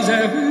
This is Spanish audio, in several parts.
Con los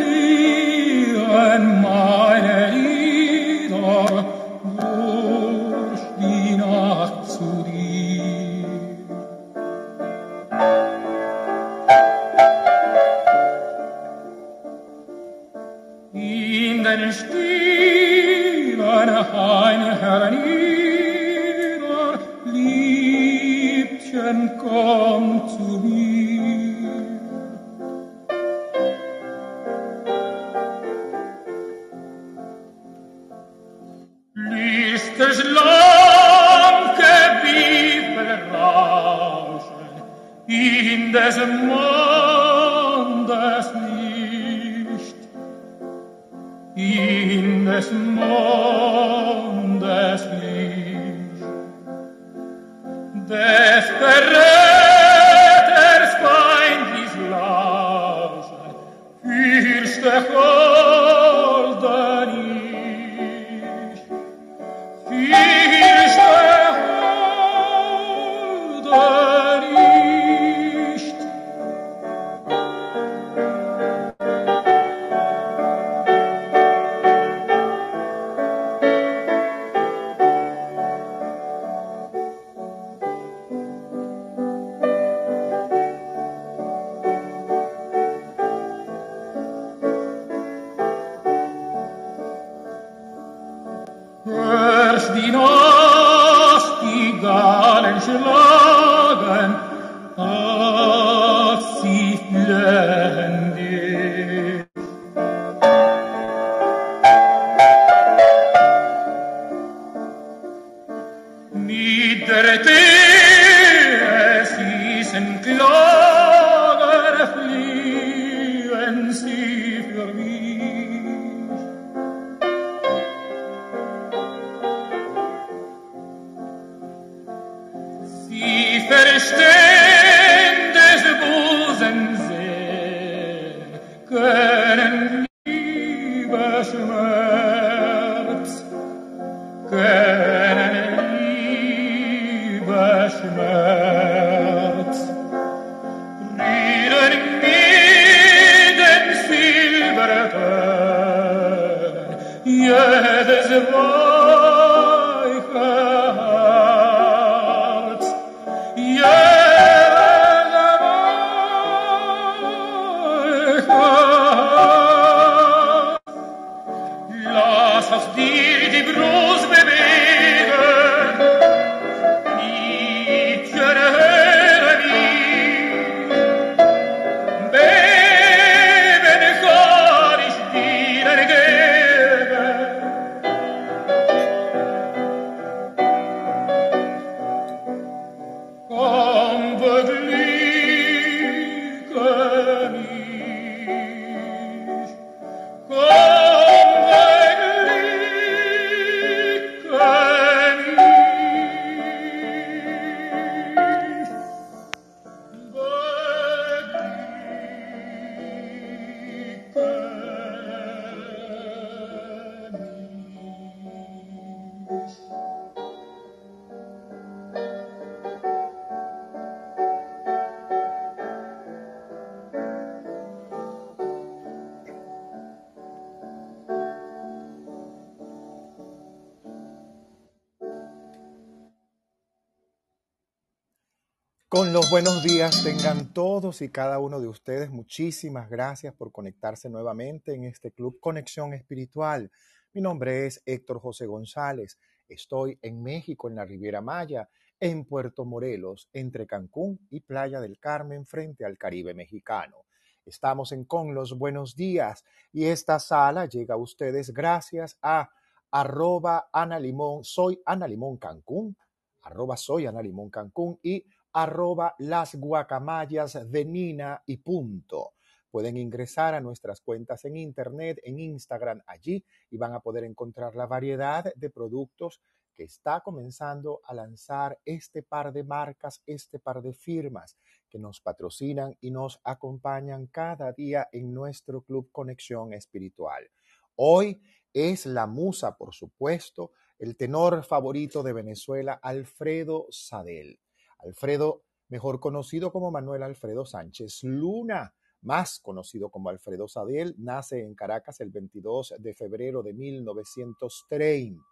buenos días tengan todos y cada uno de ustedes. Muchísimas gracias por conectarse nuevamente en este Club Conexión Espiritual. Mi nombre es Héctor José González. Estoy en México, en la Riviera Maya, en Puerto Morelos, entre Cancún y Playa del Carmen, frente al Caribe mexicano. Estamos en Con los buenos días y esta sala llega a ustedes gracias a arroba Limón, soy Ana Limón Cancún, arroba soy Ana Cancún y arroba las guacamayas de Nina y punto. Pueden ingresar a nuestras cuentas en internet, en Instagram allí y van a poder encontrar la variedad de productos que está comenzando a lanzar este par de marcas, este par de firmas que nos patrocinan y nos acompañan cada día en nuestro Club Conexión Espiritual. Hoy es la musa, por supuesto, el tenor favorito de Venezuela, Alfredo Sadel. Alfredo, mejor conocido como Manuel Alfredo Sánchez Luna, más conocido como Alfredo Sadel, nace en Caracas el 22 de febrero de 1930.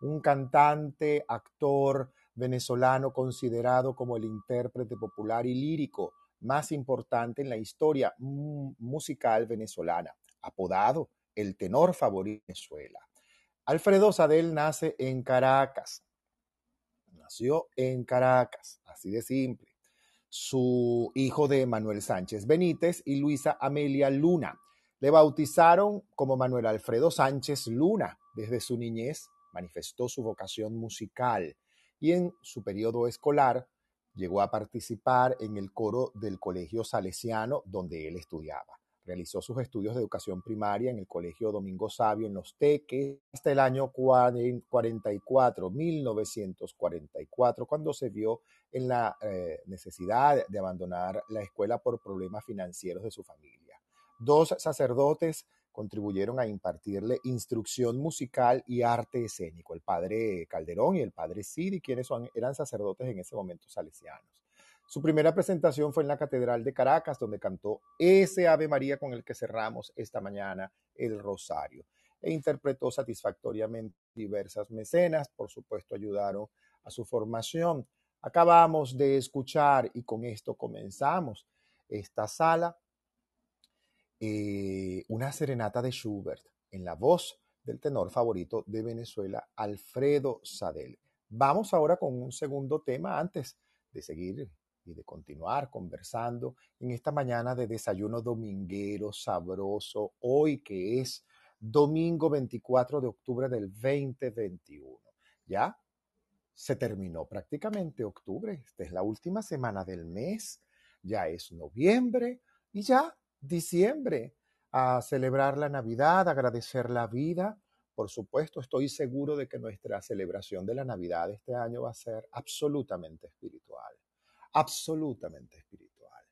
Un cantante, actor venezolano considerado como el intérprete popular y lírico más importante en la historia musical venezolana, apodado el tenor favorito de Venezuela. Alfredo Sadel nace en Caracas. Nació en Caracas, así de simple su hijo de Manuel Sánchez Benítez y Luisa Amelia Luna. Le bautizaron como Manuel Alfredo Sánchez Luna. Desde su niñez manifestó su vocación musical y en su periodo escolar llegó a participar en el coro del Colegio Salesiano donde él estudiaba. Realizó sus estudios de educación primaria en el Colegio Domingo Sabio en Los Teques hasta el año 44, 1944, cuando se vio en la eh, necesidad de abandonar la escuela por problemas financieros de su familia. Dos sacerdotes contribuyeron a impartirle instrucción musical y arte escénico, el padre Calderón y el padre Sidi, quienes eran sacerdotes en ese momento salesianos. Su primera presentación fue en la Catedral de Caracas, donde cantó ese Ave María con el que cerramos esta mañana el Rosario. E interpretó satisfactoriamente diversas mecenas, por supuesto ayudaron a su formación. Acabamos de escuchar, y con esto comenzamos esta sala, eh, una serenata de Schubert en la voz del tenor favorito de Venezuela, Alfredo Sadel. Vamos ahora con un segundo tema antes de seguir y de continuar conversando en esta mañana de desayuno dominguero sabroso, hoy que es domingo 24 de octubre del 2021. ¿Ya? Se terminó prácticamente octubre, esta es la última semana del mes, ya es noviembre y ya diciembre, a celebrar la Navidad, agradecer la vida. Por supuesto, estoy seguro de que nuestra celebración de la Navidad este año va a ser absolutamente espiritual absolutamente espiritual.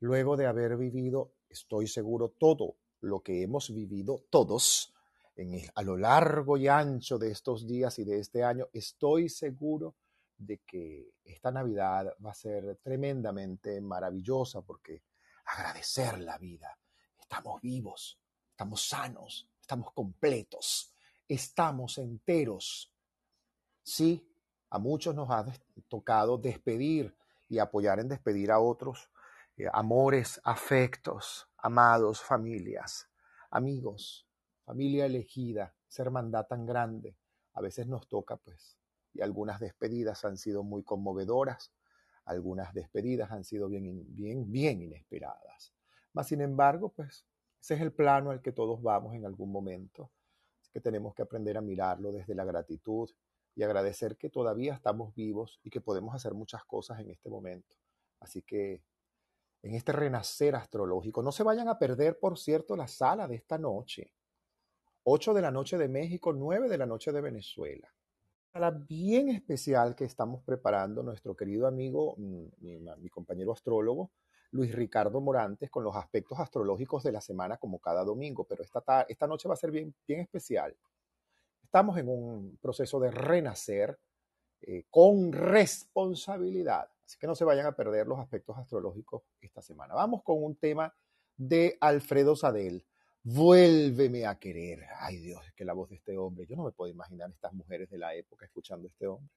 Luego de haber vivido, estoy seguro, todo lo que hemos vivido todos en a lo largo y ancho de estos días y de este año, estoy seguro de que esta Navidad va a ser tremendamente maravillosa porque agradecer la vida. Estamos vivos, estamos sanos, estamos completos, estamos enteros. Sí, a muchos nos ha tocado despedir y apoyar en despedir a otros, eh, amores, afectos, amados, familias, amigos, familia elegida, ser hermandad tan grande. A veces nos toca, pues, y algunas despedidas han sido muy conmovedoras, algunas despedidas han sido bien, bien, bien inesperadas. Mas, sin embargo, pues, ese es el plano al que todos vamos en algún momento. que tenemos que aprender a mirarlo desde la gratitud, y agradecer que todavía estamos vivos y que podemos hacer muchas cosas en este momento. Así que en este renacer astrológico, no se vayan a perder, por cierto, la sala de esta noche. 8 de la noche de México, 9 de la noche de Venezuela. Sala bien especial que estamos preparando nuestro querido amigo, mm, mi, compañero astrólogo, Luis Ricardo Morantes, con los aspectos astrológicos de la semana como cada domingo, pero esta, esta noche va a ser bien, bien especial estamos en un proceso de renacer eh, con responsabilidad. Así que no se vayan a perder los aspectos astrológicos esta semana. Vamos con un tema de Alfredo Sadel. Vuélveme a querer. Ay Dios, es que la voz de este hombre, yo no me puedo imaginar estas mujeres de la época escuchando a este hombre,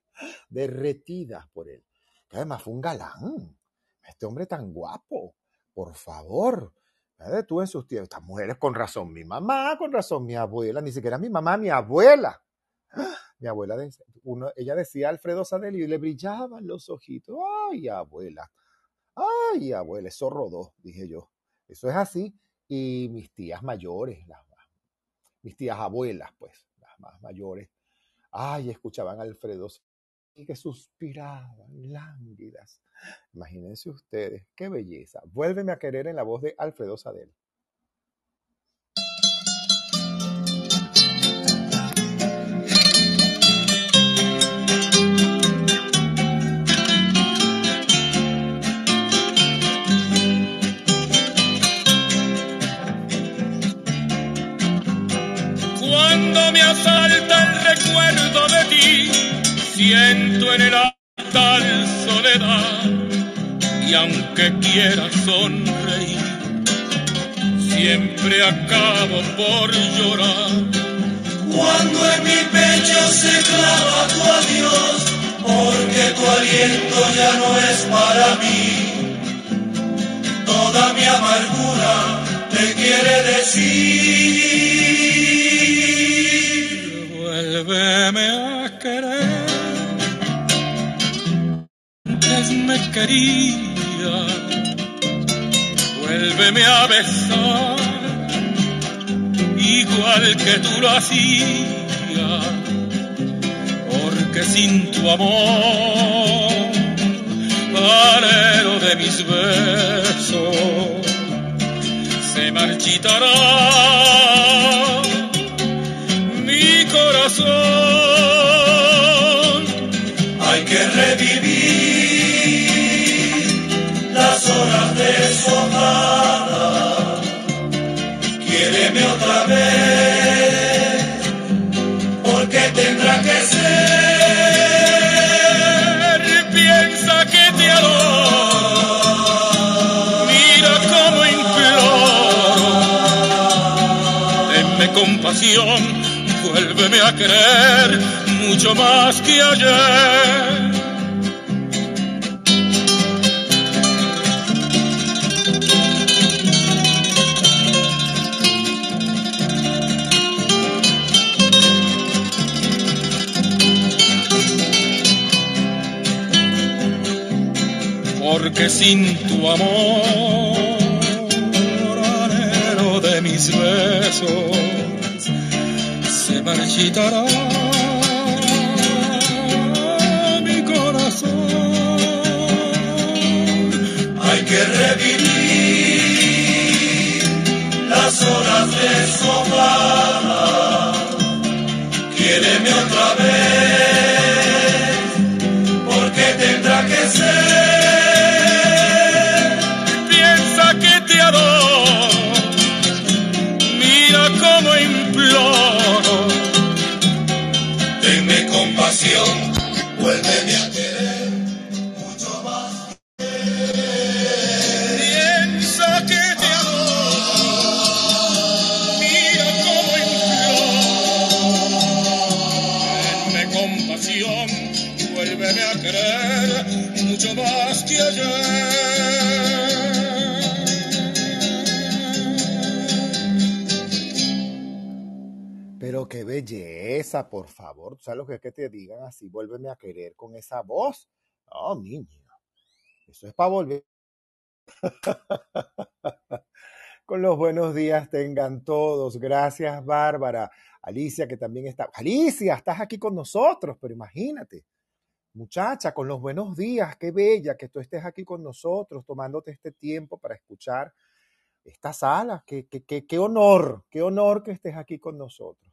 derretidas por él. Que además fue un galán. Este hombre tan guapo. Por favor, Tú en sus tiempos, estas mujeres con razón, mi mamá, con razón, mi abuela, ni siquiera mi mamá, mi abuela. Mi abuela, uno, ella decía Alfredo Sadel y le brillaban los ojitos. Ay, abuela. Ay, abuela, eso rodó, dije yo. Eso es así. Y mis tías mayores, las, mis tías abuelas, pues, las más mayores, ay, escuchaban a Alfredo que suspiraban, lánguidas. Imagínense ustedes, qué belleza. Vuélveme a querer en la voz de Alfredo Sadel. Cuando me asalta el recuerdo de ti, siento en el altar soledad y aunque quiera sonreír siempre acabo por llorar. Cuando en mi pecho se clava tu adiós, porque tu aliento ya no es para mí. Toda mi amargura te quiere decir. Vuélveme Quería. Vuélveme a besar. Igual que tú lo hacías. Porque sin tu amor, alero de mis besos, se marchitará mi corazón. Compasión, vuélveme a querer mucho más que ayer. Porque sin tu amor, anhelo de mis besos, se marchitará mi corazón. Hay que revivir las horas deshojadas. Quiéreme otra vez, por favor. ¿Tú sabes lo que es que te digan así? Vuélveme a querer con esa voz. Oh, niña. Eso es para volver. con los buenos días tengan todos. Gracias, Bárbara. Alicia, que también está. Alicia, estás aquí con nosotros, pero imagínate. Muchacha, con los buenos días, qué bella que tú estés aquí con nosotros, tomándote este tiempo para escuchar esta sala. Qué, qué, qué, qué honor, qué honor que estés aquí con nosotros.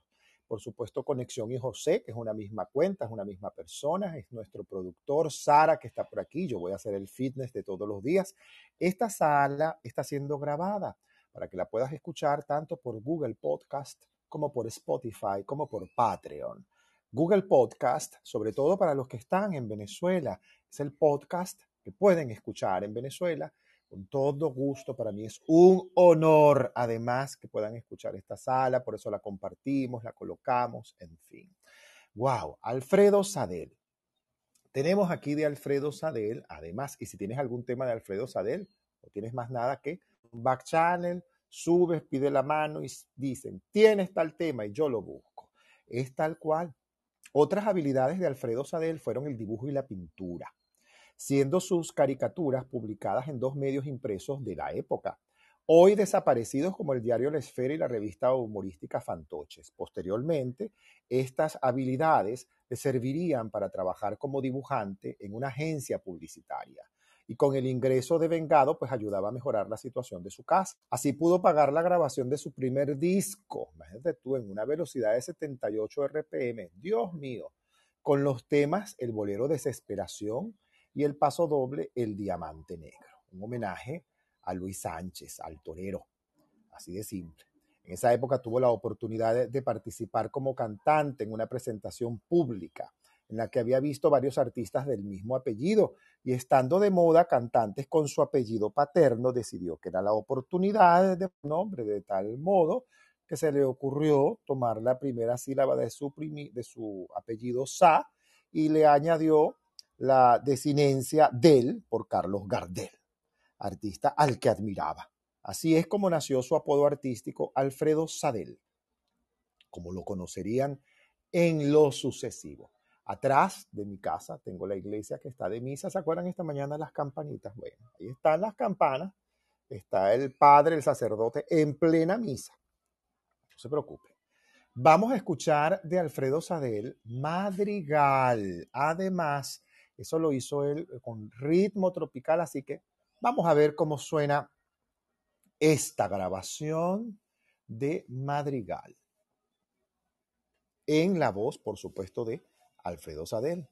Por supuesto, Conexión y José, que es una misma cuenta, es una misma persona, es nuestro productor, Sara, que está por aquí. Yo voy a hacer el fitness de todos los días. Esta sala está siendo grabada para que la puedas escuchar tanto por Google Podcast como por Spotify, como por Patreon. Google Podcast, sobre todo para los que están en Venezuela, es el podcast que pueden escuchar en Venezuela con todo gusto. Para mí es un honor, además, que puedan escuchar esta sala, por eso la compartimos, la colocamos, en fin. Wow, Alfredo Sadel. Tenemos aquí de Alfredo Sadel, además, y si tienes algún tema de Alfredo Sadel, no tienes más nada que un back channel, subes, pide la mano y dicen, tienes tal tema y yo lo busco. Es tal cual. Otras habilidades de Alfredo Sadel fueron el dibujo y la pintura, siendo sus caricaturas publicadas en dos medios impresos de la época, hoy desaparecidos como el diario La Esfera y la revista humorística Fantoches. Posteriormente, estas habilidades le servirían para trabajar como dibujante en una agencia publicitaria y con el ingreso de Vengado pues ayudaba a mejorar la situación de su casa. Así pudo pagar la grabación de su primer disco, imagínate tú, en una velocidad de 78 RPM, Dios mío, con los temas El Bolero Desesperación y el paso doble El Diamante Negro, un homenaje a Luis Sánchez, al torero, así de simple. En esa época tuvo la oportunidad de, participar como cantante en una presentación pública en la que había visto varios artistas del mismo apellido y estando de moda cantantes con su apellido paterno, decidió que era la oportunidad de nombre de tal modo que se le ocurrió tomar la primera sílaba de su, de su apellido Sa y le añadió la desinencia del por Carlos Gardel, artista al que admiraba. Así es como nació su apodo artístico Alfredo Sadel, como lo conocerían en lo sucesivo. Atrás de mi casa tengo la iglesia que está de misa. ¿Se acuerdan esta mañana las campanitas? Bueno, ahí están las campanas. Está el padre, el sacerdote, en plena misa. No se preocupe. Vamos a escuchar de Alfredo Sadel Madrigal. Además, eso lo hizo él con ritmo tropical, así que vamos a ver cómo suena esta grabación de Madrigal. En la voz, por supuesto, de Alfredo Sadel.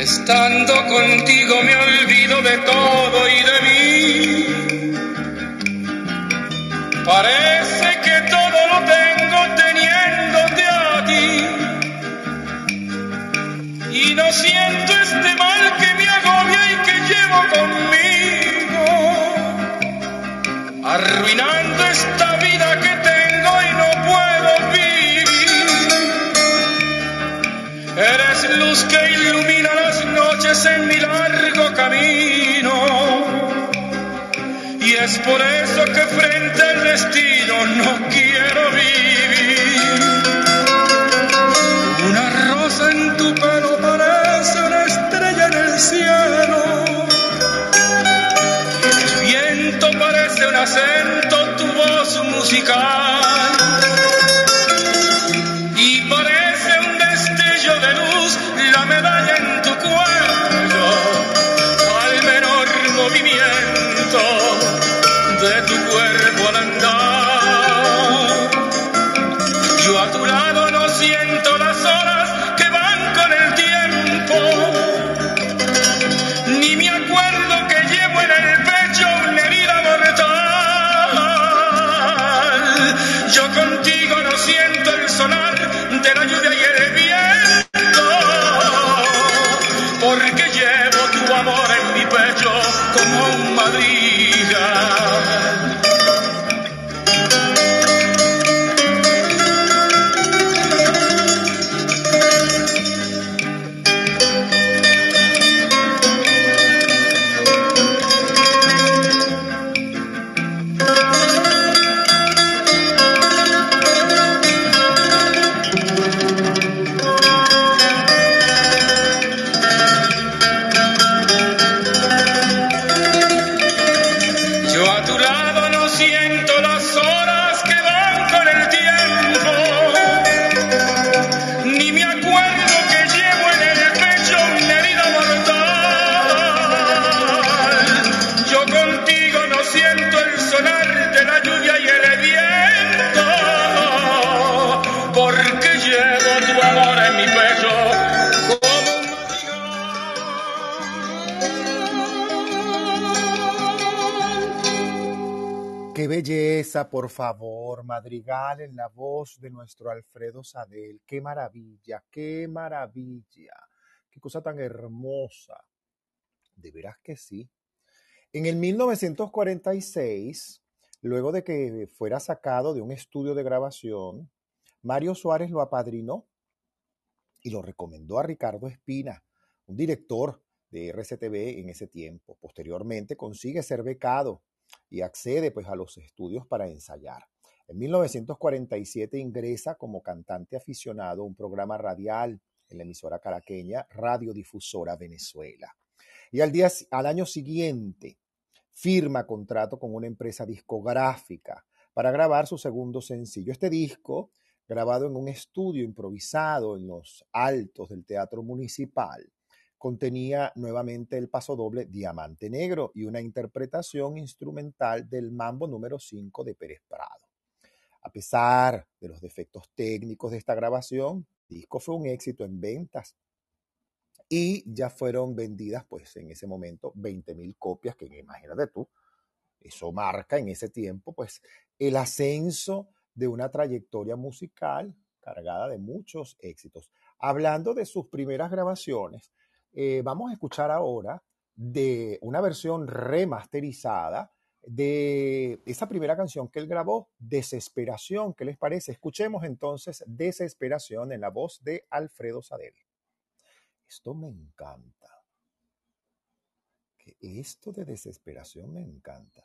Estando contigo me olvido de todo Arruinando esta vida que tengo y no puedo vivir. Eres luz que ilumina las noches en mi largo camino. Y es por eso que frente al destino no quiero vivir. Acento, tu voz musical. Por favor, Madrigal en la voz de nuestro Alfredo Sadel. Qué maravilla, qué maravilla. Qué cosa tan hermosa. De veras que sí. En el 1946, luego de que fuera sacado de un estudio de grabación, Mario Suárez lo apadrinó y lo recomendó a Ricardo Espina, un director de RCTV en ese tiempo. Posteriormente consigue ser becado y accede pues a los estudios para ensayar. En 1947 ingresa como cantante aficionado a un programa radial en la emisora caraqueña Radiodifusora Venezuela. Y al, día, al año siguiente firma contrato con una empresa discográfica para grabar su segundo sencillo. Este disco, grabado en un estudio improvisado en los altos del Teatro Municipal, contenía nuevamente el pasodoble Diamante Negro y una interpretación instrumental del mambo número 5 de Pérez Prado. A pesar de los defectos técnicos de esta grabación, el disco fue un éxito en ventas y ya fueron vendidas pues en ese momento 20 mil copias, que imagínate tú, eso marca en ese tiempo pues el ascenso de una trayectoria musical cargada de muchos éxitos. Hablando de sus primeras grabaciones, eh, vamos a escuchar ahora de una versión remasterizada de esa primera canción que él grabó, Desesperación. ¿Qué les parece? Escuchemos entonces Desesperación en la voz de Alfredo Sadel. Esto me encanta. Que esto de desesperación me encanta.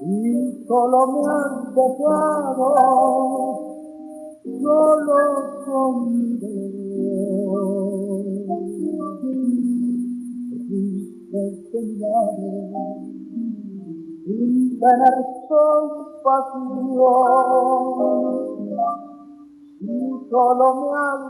Y solo me han dejado solo con sin tener compasión y solo me han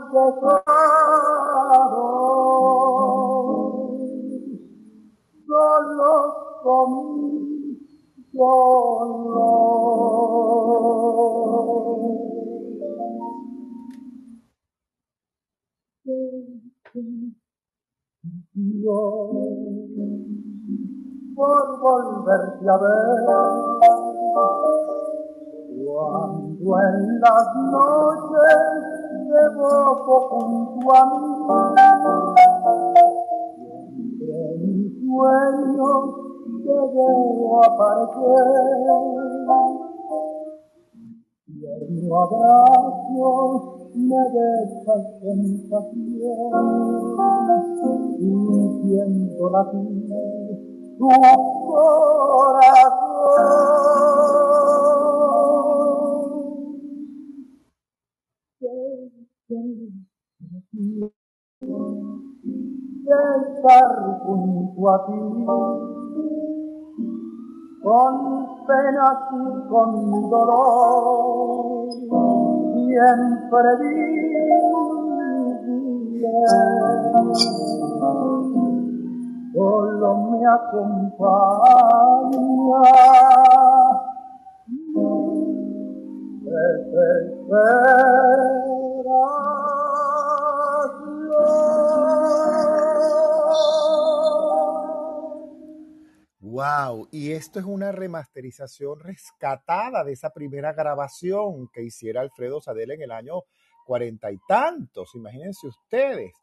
rescatada de esa primera grabación que hiciera Alfredo Sadel en el año cuarenta y tantos, imagínense ustedes.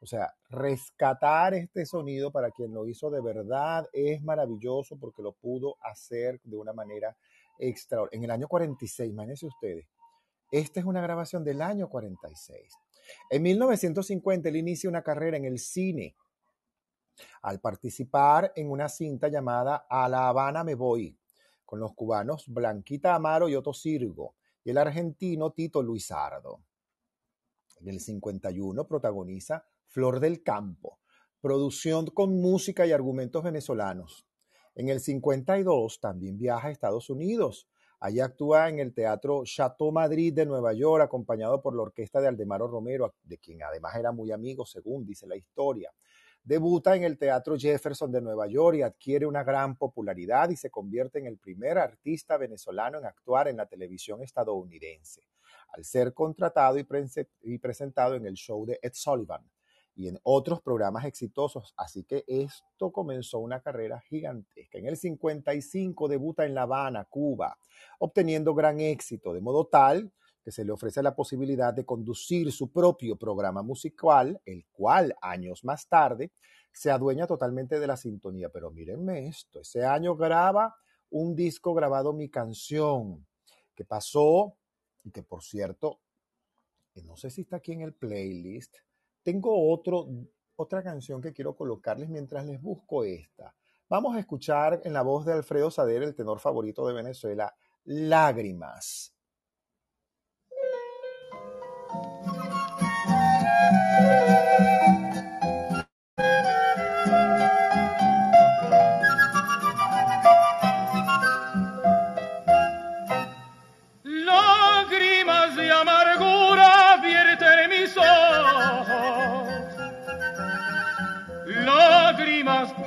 O sea, rescatar este sonido para quien lo hizo de verdad es maravilloso porque lo pudo hacer de una manera extraordinaria. En el año 46, imagínense ustedes. Esta es una grabación del año 46. En 1950 él inicia una carrera en el cine al participar en una cinta llamada A La Habana Me Voy, con los cubanos Blanquita Amaro y Otto Sirgo, y el argentino Tito Luisardo. En el 51 protagoniza Flor del Campo, producción con música y argumentos venezolanos. En el 52 también viaja a Estados Unidos. Allí actúa en el Teatro Chateau Madrid de Nueva York, acompañado por la orquesta de Aldemaro Romero, de quien además era muy amigo, según dice la historia. Debuta en el Teatro Jefferson de Nueva York y adquiere una gran popularidad y se convierte en el primer artista venezolano en actuar en la televisión estadounidense, al ser contratado y, presentado en el show de Ed Sullivan y en otros programas exitosos. Así que esto comenzó una carrera gigantesca. En el 55 debuta en La Habana, Cuba, obteniendo gran éxito, de modo tal que se le ofrece la posibilidad de conducir su propio programa musical, el cual años más tarde se adueña totalmente de la sintonía. Pero mírenme esto, ese año graba un disco grabado Mi Canción, que pasó, y que por cierto, no sé si está aquí en el playlist, tengo otro, otra canción que quiero colocarles mientras les busco esta. Vamos a escuchar en la voz de Alfredo Sader, el tenor favorito de Venezuela, Lágrimas.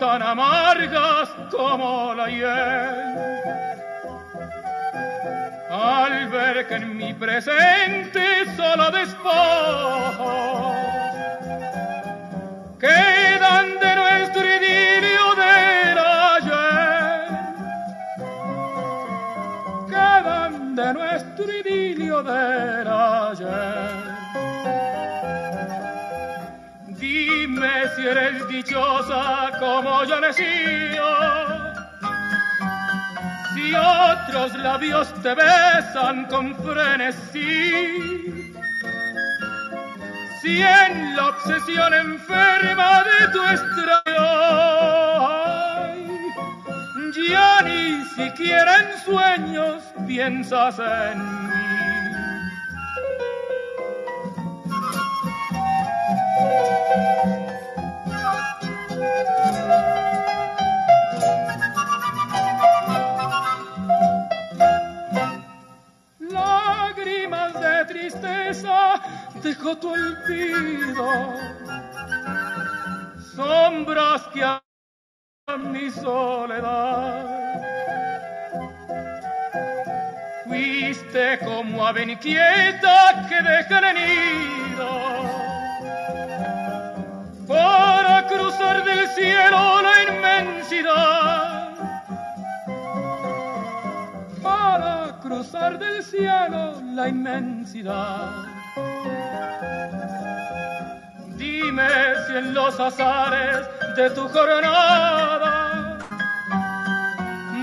Tan amargas como la hiel. Al ver que en mi presente solo despojo quedan de nuestro idilio del ayer, quedan de nuestro idilio del ayer. Eres dichosa como yo nací si otros labios te besan con frenesí. Si en la obsesión enferma de tu extraño ya ni siquiera en sueños piensas en mí. Dejo tu olvido, sombras que a mi soledad. Fuiste como ave inquieta que deja el nido para cruzar del cielo la inmensidad. Del cielo la inmensidad. Dime si en los azares de tu jornada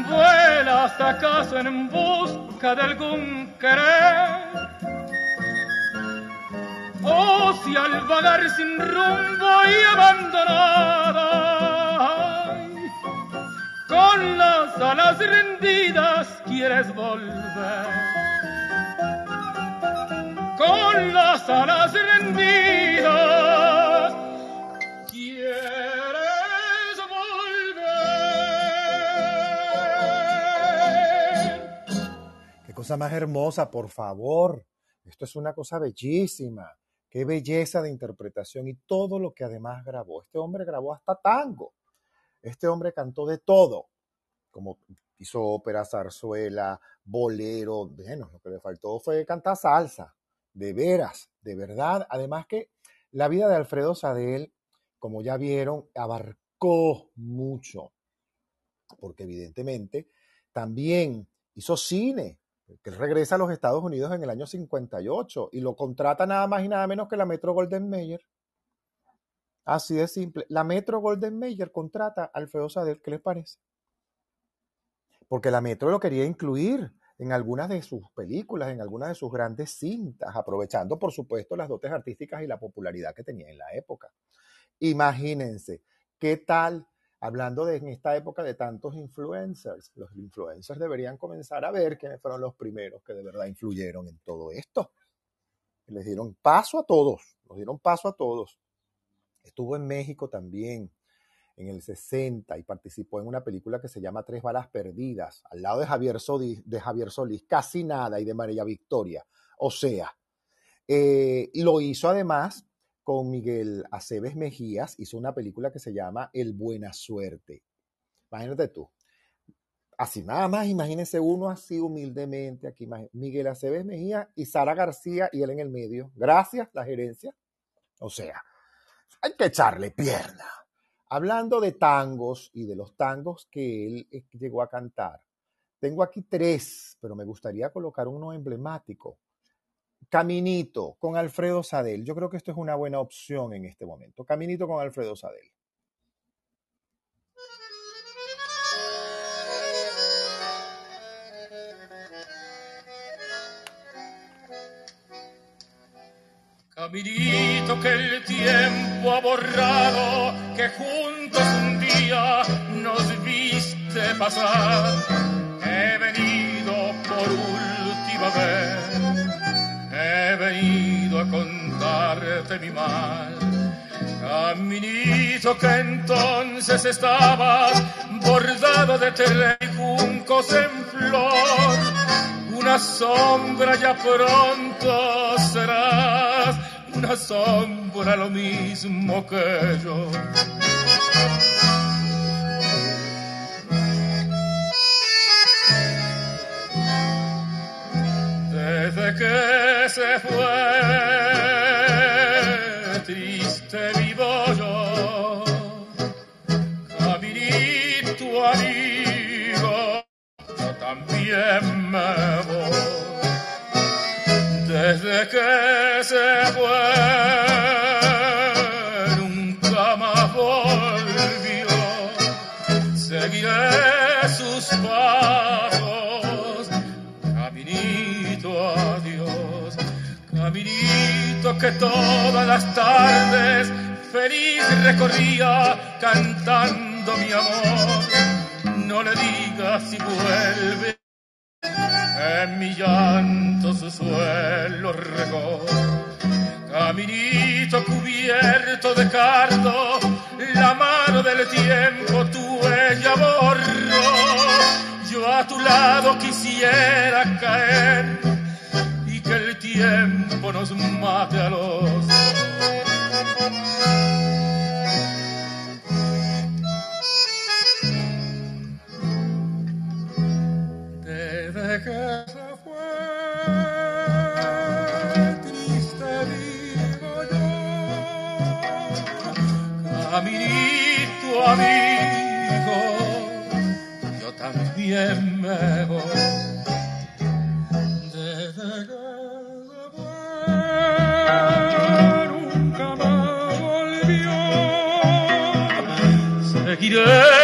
vuelas acaso en busca de algún querer. O si al vagar sin rumbo y abandonada, con las alas rendidas quieres volver con las alas rendidas. ¿Quieres volver? Qué cosa más hermosa, por favor. Esto es una cosa bellísima. Qué belleza de interpretación y todo lo que además grabó. Este hombre grabó hasta tango. Este hombre cantó de todo, como hizo ópera, zarzuela, bolero. Bueno, lo que le faltó fue cantar salsa de veras, de verdad. Además que la vida de Alfredo Sadel, como ya vieron, abarcó mucho, porque evidentemente también hizo cine, que regresa a los Estados Unidos en el año 58 y lo contrata nada más y nada menos que la Metro Golden Mayer. Así de simple. La Metro Golden Mayer contrata a Alfredo Sadel, ¿qué les parece? Porque la Metro lo quería incluir en algunas de sus películas, en algunas de sus grandes cintas, aprovechando, por supuesto, las dotes artísticas y la popularidad que tenía en la época. Imagínense, ¿qué tal? Hablando de en esta época de tantos influencers, los influencers deberían comenzar a ver quiénes fueron los primeros que de verdad influyeron en todo esto. Les dieron paso a todos, los dieron paso a todos. Estuvo en México también, en el 60 y participó en una película que se llama Tres balas perdidas, al lado de Javier, Solís, casi nada, y de María Victoria. O sea, eh, lo hizo además con Miguel Aceves Mejías, hizo una película que se llama El Buena Suerte. Imagínate tú. Así nada más, imagínense uno así humildemente aquí, Miguel Aceves Mejía y Sara García y él en el medio. Gracias, la gerencia. O sea, hay que echarle pierna. Hablando de tangos y de los tangos que él eh, llegó a cantar, tengo aquí tres, pero me gustaría colocar uno emblemático. Caminito con Alfredo Sadel. Yo creo que esto es una buena opción en este momento. Caminito con Alfredo Sadel. Caminito que el tiempo ha borrado, que juntos un día nos viste pasar. He venido por última vez, he venido a contarte mi mal. Caminito que entonces estabas bordado de tela y juncos en flor, una sombra ya pronto serás una sombra lo mismo que yo. Desde que se fue, triste vivo yo, Caminito amigo, yo también me voy. Desde que se fue, nunca más volvió, seguiré sus pasos, caminito adiós, caminito que todas las tardes feliz recorría cantando mi amor. No le digas si vuelve, en mi llanto su suelo regó. Caminito cubierto de cardo, la mano del tiempo tu ella borró. Yo a tu lado quisiera caer y que el tiempo nos mate a los caminito amigo, yo también me voy. Desde que se fue, nunca más volvió, seguiré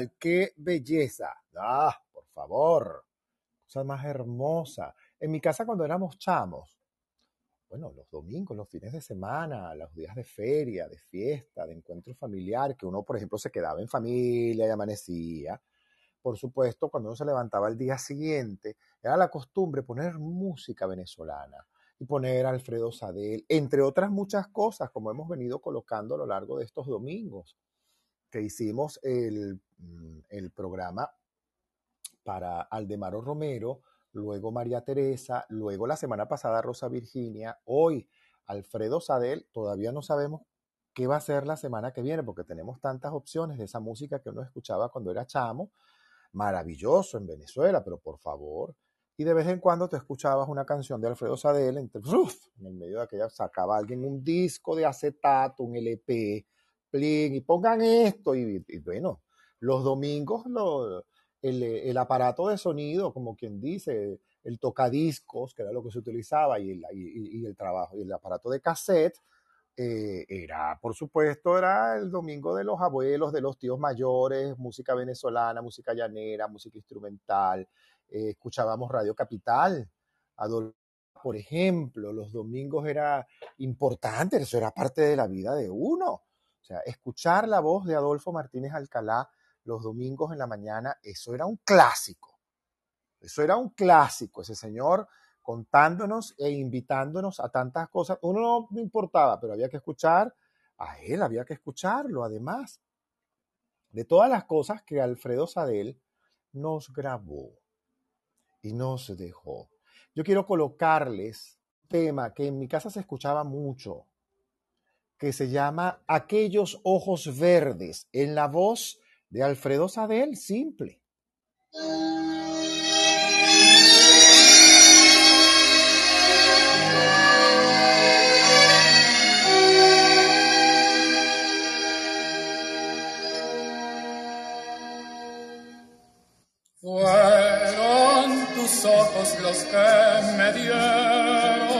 ¿Qué tal? ¡Qué belleza! ¡Ah, por favor! Cosa más hermosa. En mi casa cuando éramos chamos, bueno, los domingos, los fines de semana, los días de feria, de fiesta, de encuentro familiar, que uno, por ejemplo, se quedaba en familia y amanecía. Por supuesto, cuando uno se levantaba el día siguiente, era la costumbre poner música venezolana y poner Alfredo Sadel, entre otras muchas cosas, como hemos venido colocando a lo largo de estos domingos, que hicimos el, mm, el programa para Aldemaro Romero, luego María Teresa, luego la semana pasada Rosa Virginia, hoy Alfredo Sadel, todavía no sabemos qué va a ser la semana que viene, porque tenemos tantas opciones de esa música que uno escuchaba cuando era chamo, maravilloso en Venezuela, pero por favor, y de vez en cuando te escuchabas una canción de Alfredo Sadel, en el medio de aquella sacaba alguien un disco de acetato, un LP, y pongan esto, y, bueno, los domingos lo- el, el aparato de sonido, como quien dice, el tocadiscos, que era lo que se utilizaba, y el, y- el trabajo, y el aparato de cassette, eh, era, por supuesto, era el domingo de los abuelos, de los tíos mayores, música venezolana, música llanera, música instrumental. eh, escuchábamos Radio Capital, por ejemplo, los domingos era importante, eso era parte de la vida de uno. Escuchar la voz de Adolfo Martínez Alcalá los domingos en la mañana, eso era un clásico. Eso era un clásico, ese señor contándonos e invitándonos a tantas cosas. Uno no importaba, pero había que escuchar a él, había que escucharlo, además de todas las cosas que Alfredo Sadel nos grabó y nos dejó. Yo quiero colocarles un tema que en mi casa se escuchaba mucho, que se llama Aquellos ojos verdes, en la voz de Alfredo Sadel, simple. Fueron tus ojos los que me dieron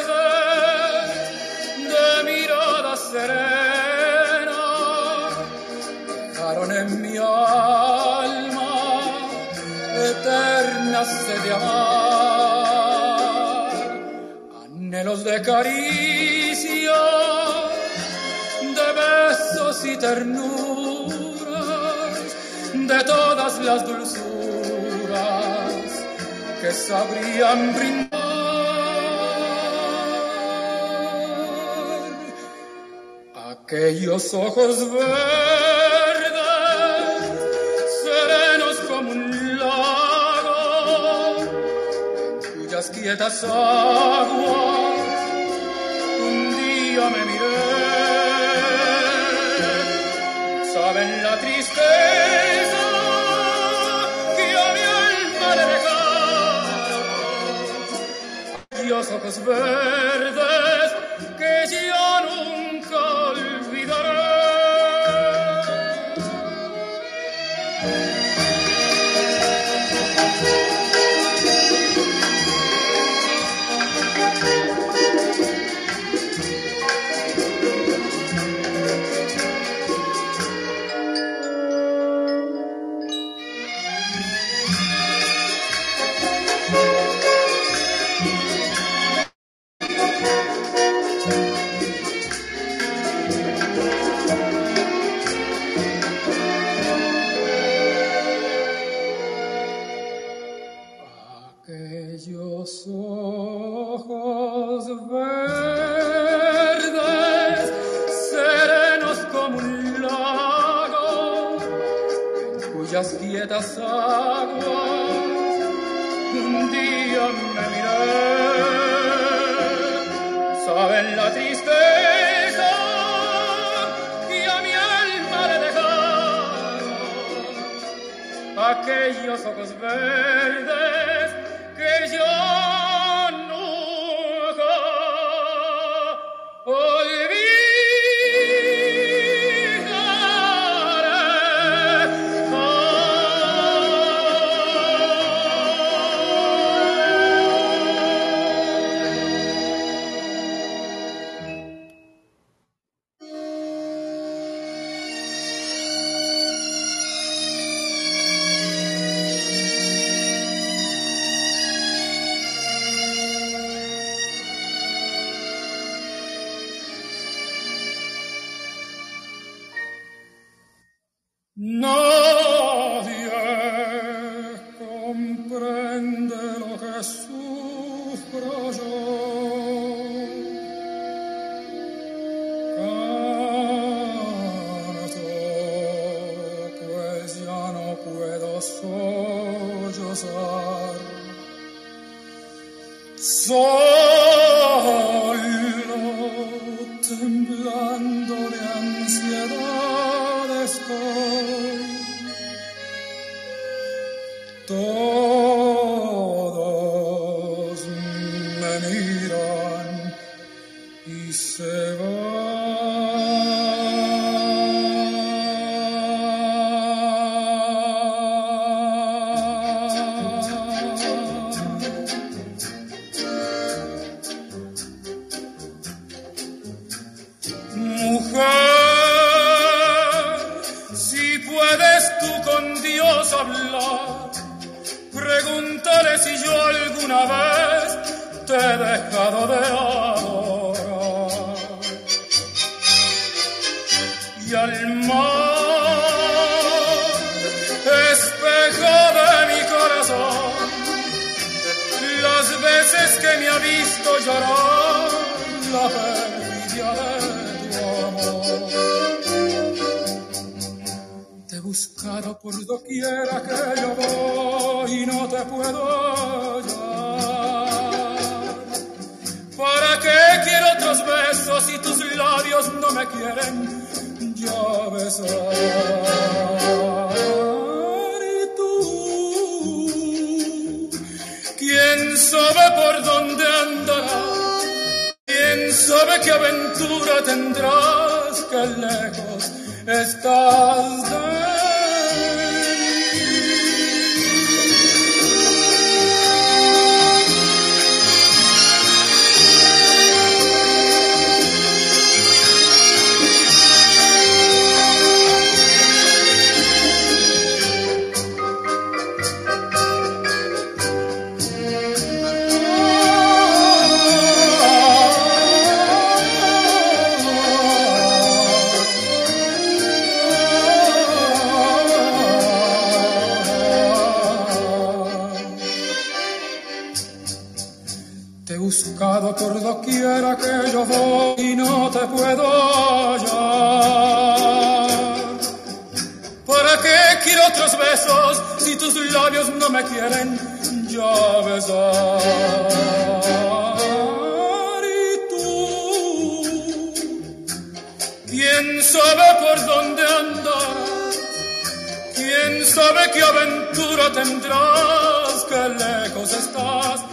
mirada serena dejaron en mi alma eterna nace de amar, anhelos de caricia, de besos y ternuras, de todas las dulzuras que sabrían brindar. Aquellos ojos verdes, serenos como un lago, cuyas quietas aguas un día me miré. Saben la tristeza que a mi alma le dejaron. Aquellos ojos verdes quietas aguas un día me miré. Saben la tristeza que a mi alma le dejaron aquellos ojos verdes qué aventura tendrás, qué lejos estás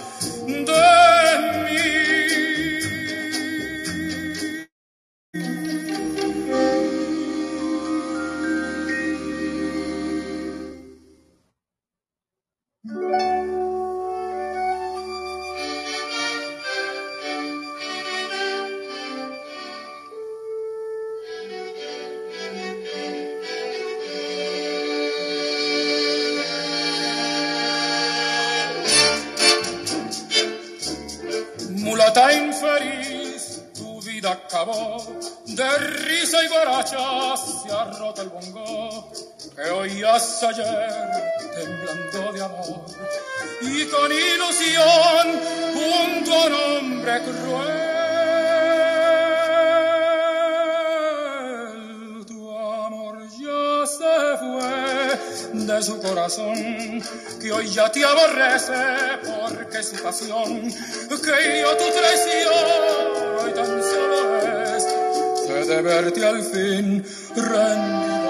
pasión que yo tu traición hoy tan solo es que de verte al fin rendido.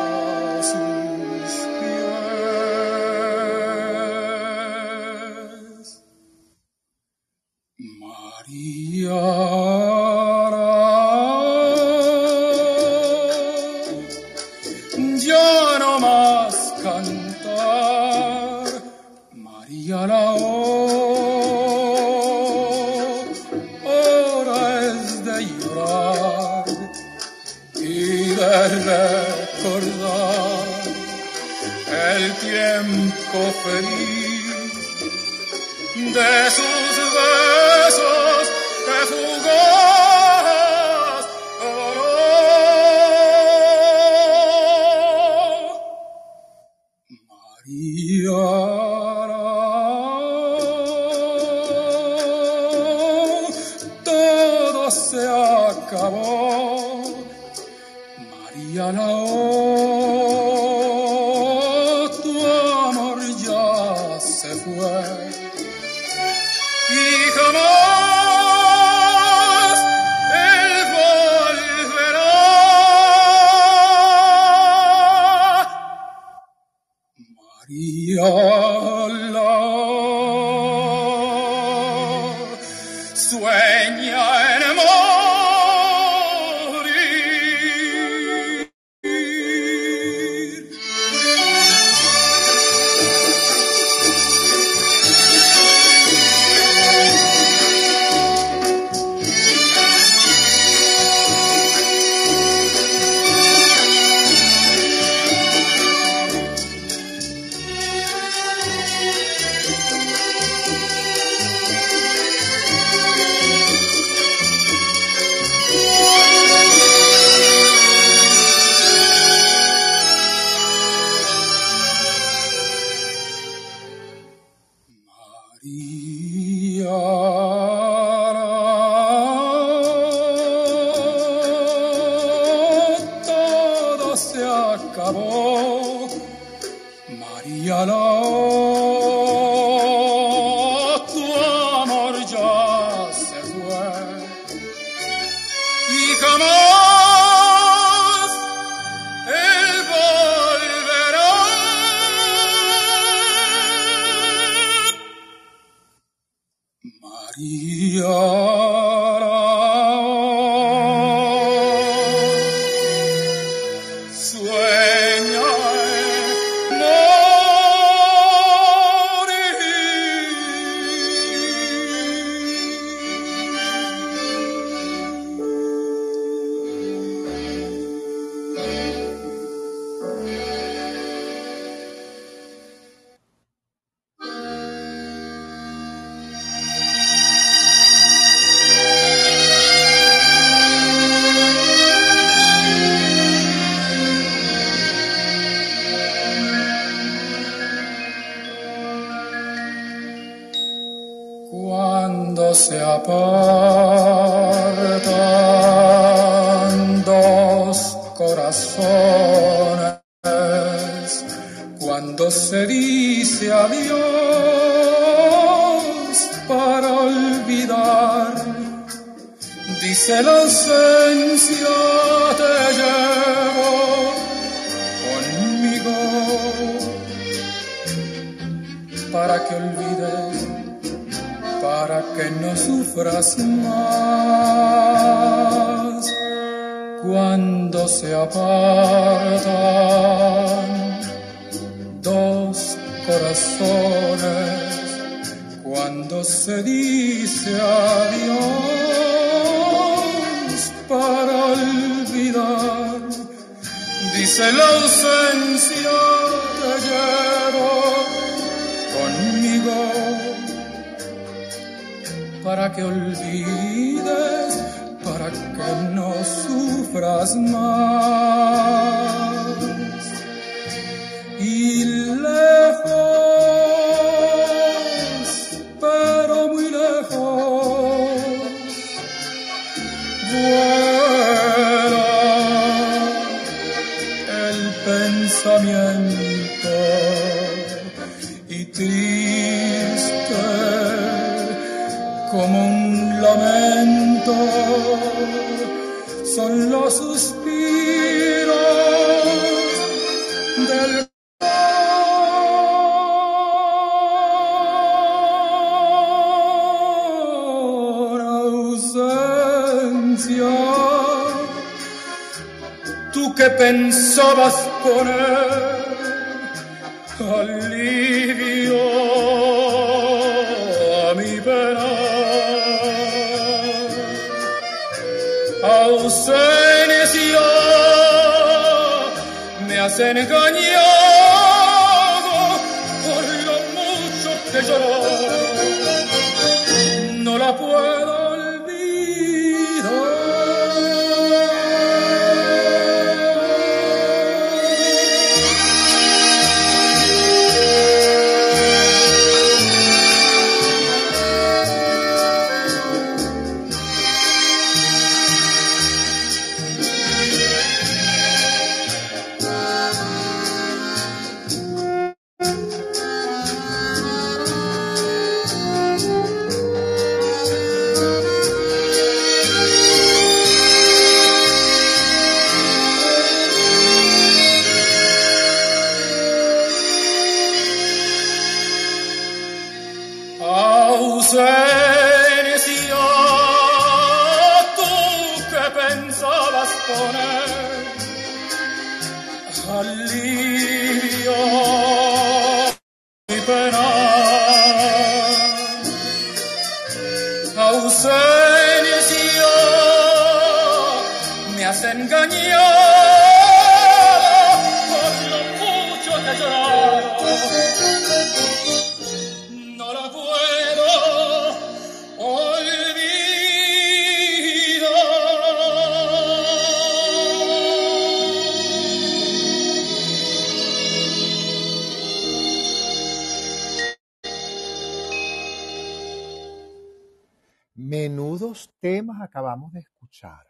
Acabamos de escuchar.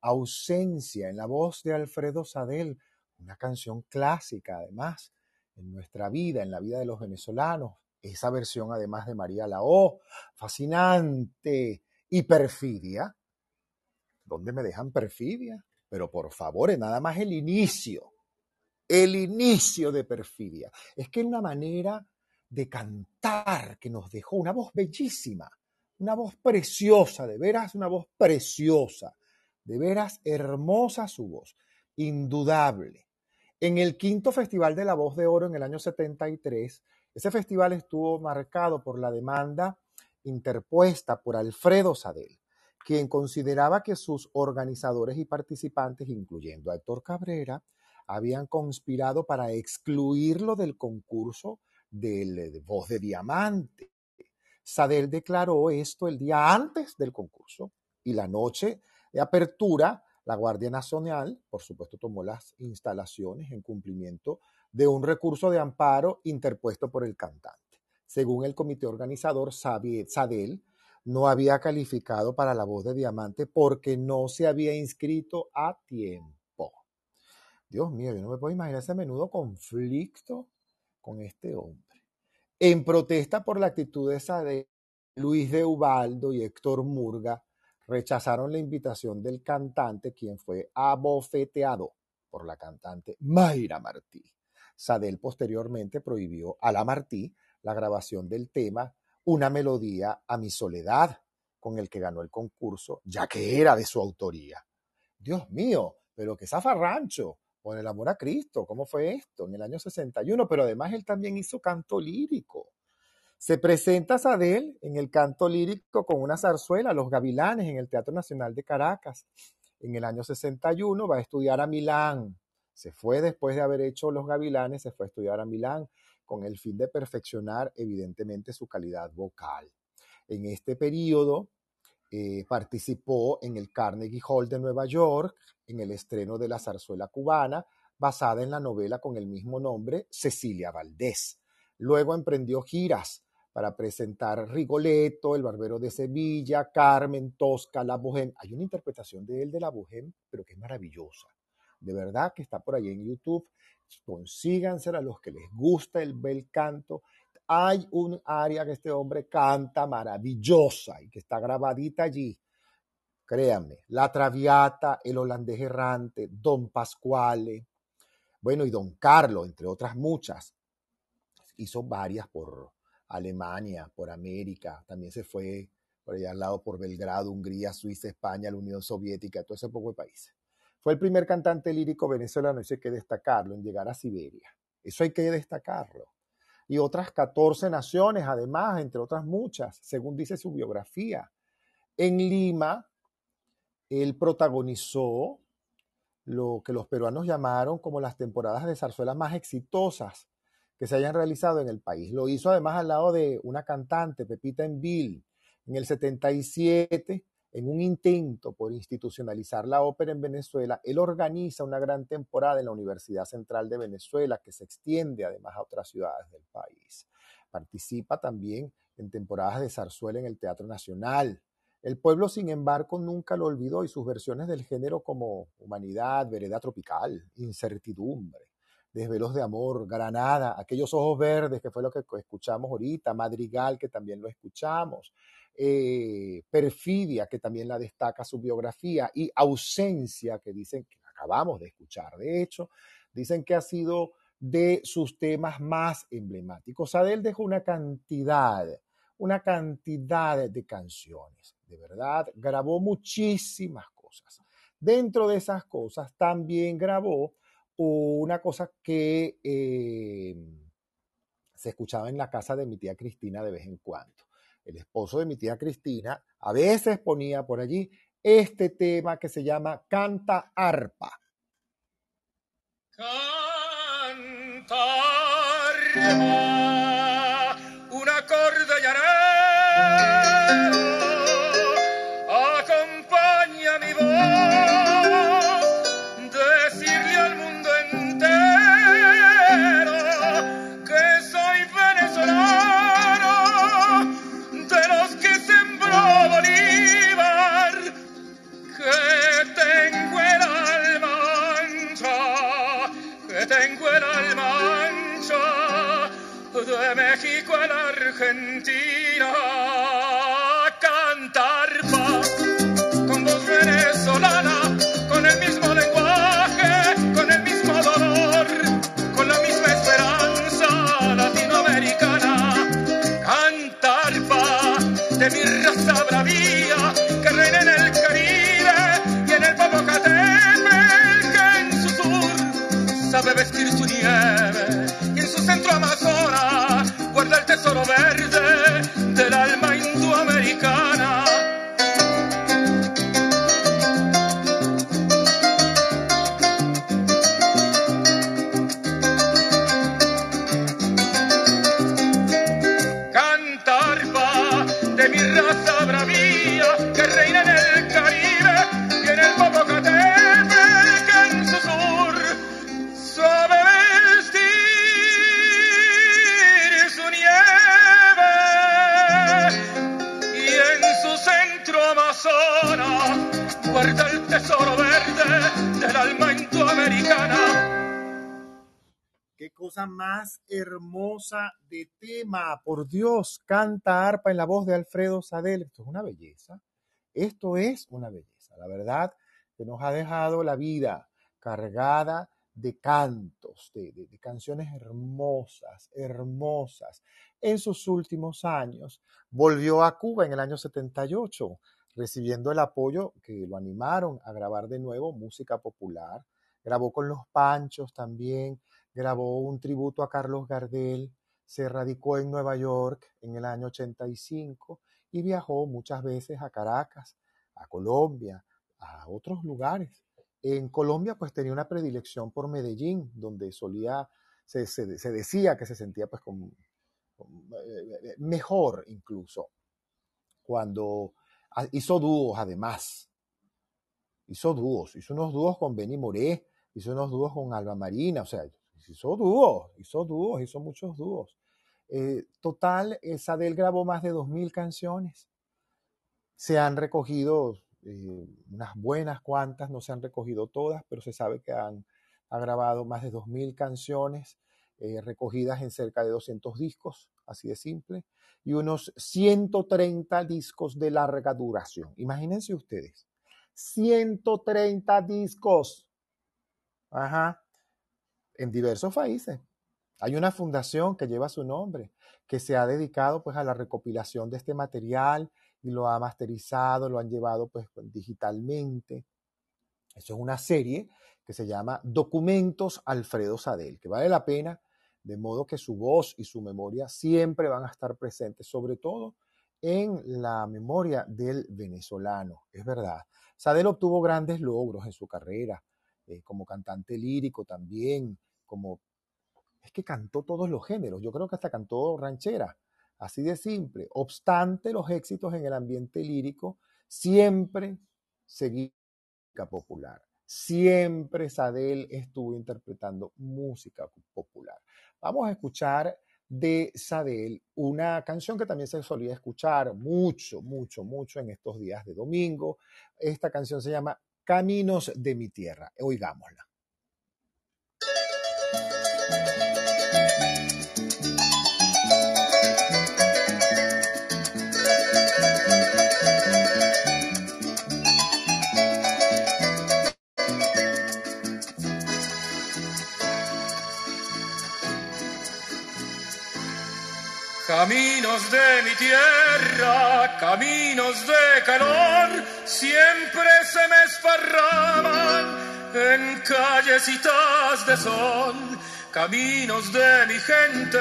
Ausencia en la voz de Alfredo Sadel, una canción clásica además en nuestra vida, en la vida de los venezolanos. Esa versión además de María Lao, fascinante y perfidia. ¿Dónde me dejan perfidia? Pero por favor, es nada más el inicio, el inicio de perfidia. Es que una manera de cantar que nos dejó una voz bellísima, una voz preciosa, de veras una voz preciosa, de veras hermosa su voz, indudable. En el quinto Festival de la Voz de Oro en el año 73, ese festival estuvo marcado por la demanda interpuesta por Alfredo Sadel, quien consideraba que sus organizadores y participantes, incluyendo a Héctor Cabrera, habían conspirado para excluirlo del concurso del de Voz de Diamante. Sadel declaró esto el día antes del concurso y la noche de apertura, la Guardia Nacional, por supuesto, tomó las instalaciones en cumplimiento de un recurso de amparo interpuesto por el cantante. Según el comité organizador, Sadel no había calificado para la voz de diamante porque no se había inscrito a tiempo. Dios mío, yo no me puedo imaginar ese menudo conflicto con este hombre. En protesta por la actitud esa de Luis de Ubaldo y Héctor Murga, rechazaron la invitación del cantante, quien fue abofeteado por la cantante Mayra Martí. Sadel posteriormente prohibió a la Martí la grabación del tema Una melodía a mi soledad, con el que ganó el concurso, ya que era de su autoría. Dios mío, pero qué zafarrancho, por el amor a Cristo, ¿cómo fue esto? En el año 61, pero además él también hizo canto lírico. Se presenta Sadel en el canto lírico con una zarzuela, Los Gavilanes, en el Teatro Nacional de Caracas. En el año 61 va a estudiar a Milán. Se fue después de haber hecho Los Gavilanes, se fue a estudiar a Milán con el fin de perfeccionar evidentemente su calidad vocal. En este periodo eh, participó en el Carnegie Hall de Nueva York, en el estreno de la zarzuela cubana, basada en la novela con el mismo nombre, Cecilia Valdés. Luego emprendió giras para presentar Rigoletto, El Barbero de Sevilla, Carmen, Tosca, La Bohème. Hay una interpretación de él de La Bohème, pero que es maravillosa. De verdad que está por ahí en YouTube. Consígansela a los que les gusta el bel canto. Hay un área que este hombre canta maravillosa y que está grabadita allí. Créanme, La Traviata, El Holandés Errante, Don Pasquale, bueno, y Don Carlo, entre otras muchas. Hizo varias por Alemania, por América, también se fue por allá al lado por Belgrado, Hungría, Suiza, España, la Unión Soviética, todo ese poco de países. Fue el primer cantante lírico venezolano, eso hay que destacarlo, en llegar a Siberia. Eso hay que destacarlo. Y otras 14 naciones, además, entre otras muchas, según dice su biografía. En Lima, él protagonizó lo que los peruanos llamaron como las temporadas de zarzuela más exitosas que se hayan realizado en el país. Lo hizo además al lado de una cantante, Pepita Envil, en el 77 en un intento por institucionalizar la ópera en Venezuela, él organiza una gran temporada en la Universidad Central de Venezuela que se extiende además a otras ciudades del país. Participa también en temporadas de zarzuela en el Teatro Nacional. El pueblo, sin embargo, nunca lo olvidó y sus versiones del género como Humanidad, Vereda Tropical, Incertidumbre, Desvelos de Amor, Granada, Aquellos Ojos Verdes, que fue lo que escuchamos ahorita, Madrigal, que también lo escuchamos, eh, perfidia, que también la destaca su biografía, y ausencia, que dicen que acabamos de escuchar, de hecho, dicen que ha sido de sus temas más emblemáticos. Adel dejó una cantidad, una cantidad de canciones, de verdad, grabó muchísimas cosas. Dentro de esas cosas también grabó una cosa que eh, se escuchaba en la casa de mi tía Cristina de vez en cuando el esposo de mi tía Cristina, a veces ponía por allí este tema que se llama Canta Arpa. Canta arpa, un acorde México a la Argentina, cantar paz con voz venezolana, con el mismo lenguaje, con el mismo dolor, con la misma esperanza latinoamericana. Cantar pa de mi raza bravía que reina en el Caribe y en el Popocatépetl que en su sur sabe vestir su nieve más hermosa de tema. Por Dios, canta arpa en la voz de Alfredo Sadel. Esto es una belleza. Esto es una belleza. La verdad que nos ha dejado la vida cargada de cantos, de, de, de, canciones hermosas, hermosas. En sus últimos años volvió a Cuba en el año 78, recibiendo el apoyo que lo animaron a grabar de nuevo música popular. Grabó con los Panchos también, grabó un tributo a Carlos Gardel, se radicó en Nueva York en el año 85 y viajó muchas veces a Caracas, a Colombia, a otros lugares. En Colombia pues tenía una predilección por Medellín, donde solía, se, se, decía que se sentía pues con, con, eh, mejor incluso, cuando hizo dúos además, hizo dúos, hizo unos dúos con Benny Moré, hizo unos dúos con Alba Marina, o sea, hizo dúos, hizo dúos, hizo muchos dúos. Eh, total, Sadel grabó más de 2.000 canciones. Se han recogido eh, unas buenas cuantas, no se han recogido todas, pero se sabe que han ha grabado más de 2.000 canciones eh, recogidas en cerca de 200 discos, así de simple, y unos 130 discos de larga duración. Imagínense ustedes, 130 discos. Ajá en diversos países. Hay una fundación que lleva su nombre, que se ha dedicado pues a la recopilación de este material y lo ha masterizado, lo han llevado pues digitalmente. Eso es una serie que se llama Documentos Alfredo Sadel, que vale la pena, de modo que su voz y su memoria siempre van a estar presentes, sobre todo en la memoria del venezolano, es verdad. Sadel obtuvo grandes logros en su carrera, eh, como cantante lírico también, como es que cantó todos los géneros, yo creo que hasta cantó ranchera, así de simple. Obstante los éxitos en el ambiente lírico, siempre seguía popular. Siempre Sadel estuvo interpretando música popular. Vamos a escuchar de Sadel una canción que también se solía escuchar mucho, mucho, mucho en estos días de domingo. Esta canción se llama Caminos de mi tierra. Oigámosla. Caminos de mi tierra, caminos de calor, siempre se me esparraban en callecitas de sol, caminos de mi gente,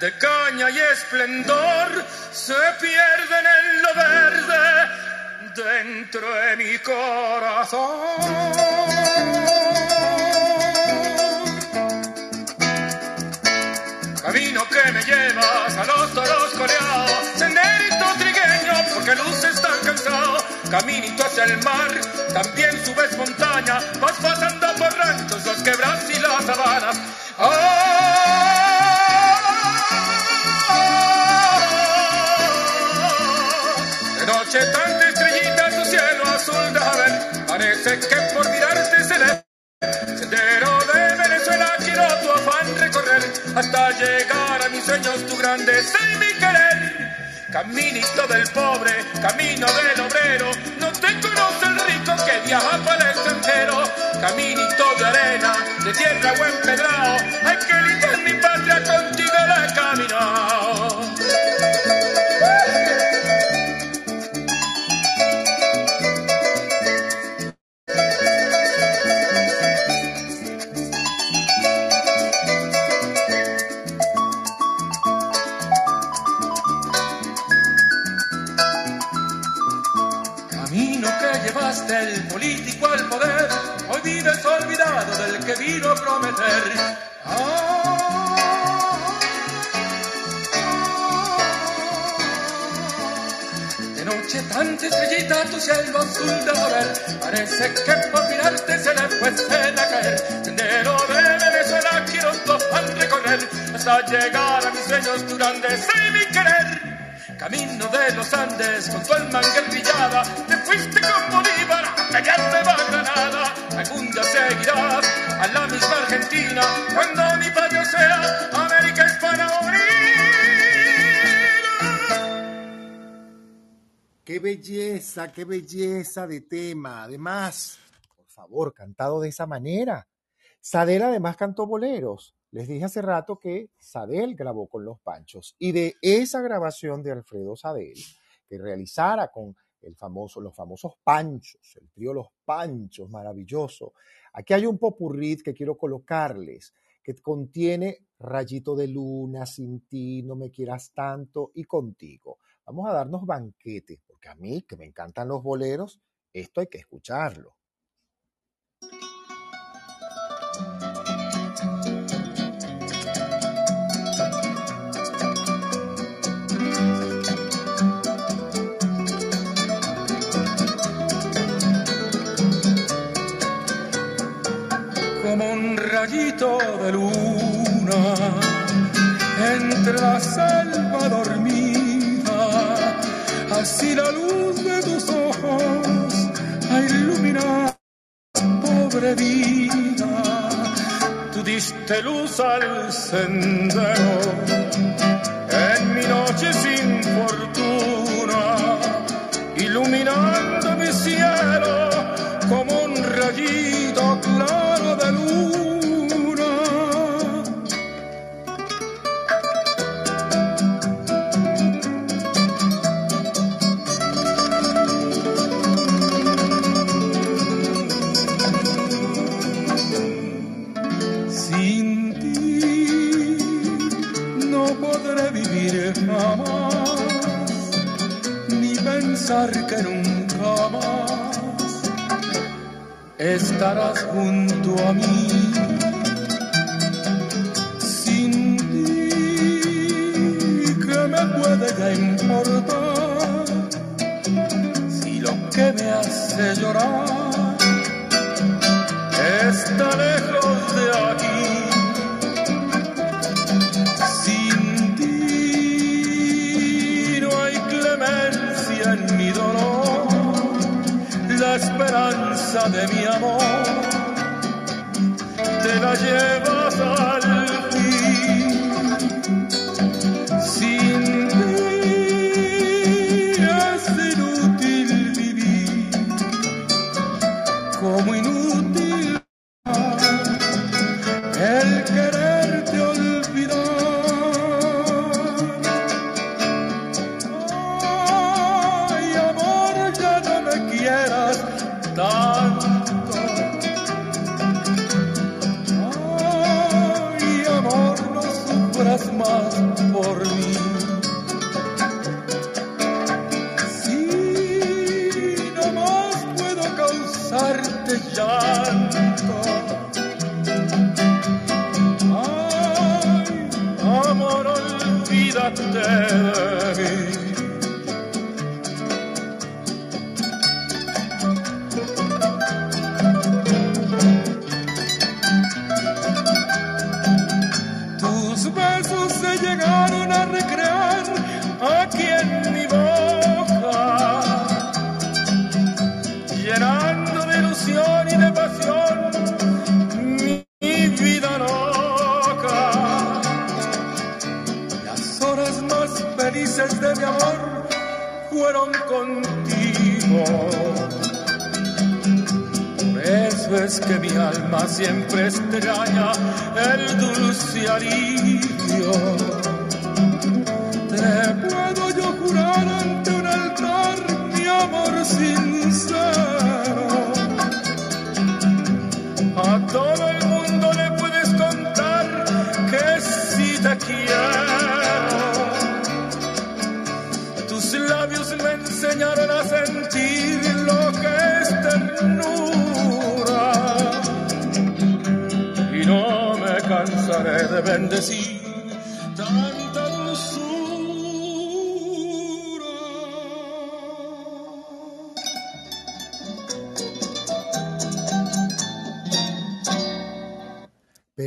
de caña y esplendor, se pierden en lo verde dentro de mi corazón. Porque luces están cansado. Caminito hacia el mar, también subes montaña, vas pasando por ranchos, los quebras y las sabanas. ¡Oh! De noche tanta estrellita tu cielo azul de ver, parece que por mirarte se le Sendero de Venezuela quiero tu afán recorrer hasta llegar a mis sueños, tu grandeza y mi querer. Caminito del pobre, camino del obrero, no te conoce el rico que viaja para el extranjero. Caminito de arena, de tierra o empedrado, hay que limpiar mi patria, contigo la he caminado. Cielo azul de ver, parece que por mirarte se le fue a caer. Sendero de Venezuela quiero afán recorrer, hasta llegar a mis sueños tu grandeza y mi querer. Camino de los Andes con tu alma enguerrillada, te fuiste con Bolívar a pelearte va Granada. Algún día seguirás a la misma Argentina cuando mi Qué belleza, qué belleza de tema. Además, por favor, cantado de esa manera. Sadel además cantó boleros. Les dije hace rato que Sadel grabó con los Panchos y de esa grabación de Alfredo Sadel que realizara con el famoso, los famosos Panchos, el trío Los Panchos, maravilloso. Aquí hay un popurrit que quiero colocarles que contiene Rayito de Luna, Sin ti, No me quieras tanto y Contigo. Vamos a darnos banquete, porque a mí, que me encantan los boleros, esto hay que escucharlo. como un rayito de luna entre la selva dormida, así la luz de tus ojos a iluminar pobre vida. Tú diste luz al sendero en mi noche sin fortuna, iluminando estarás junto a mí. Sin ti, ¿qué me puede ya importar? Si lo que me hace llorar de mi amor. Te la llevas al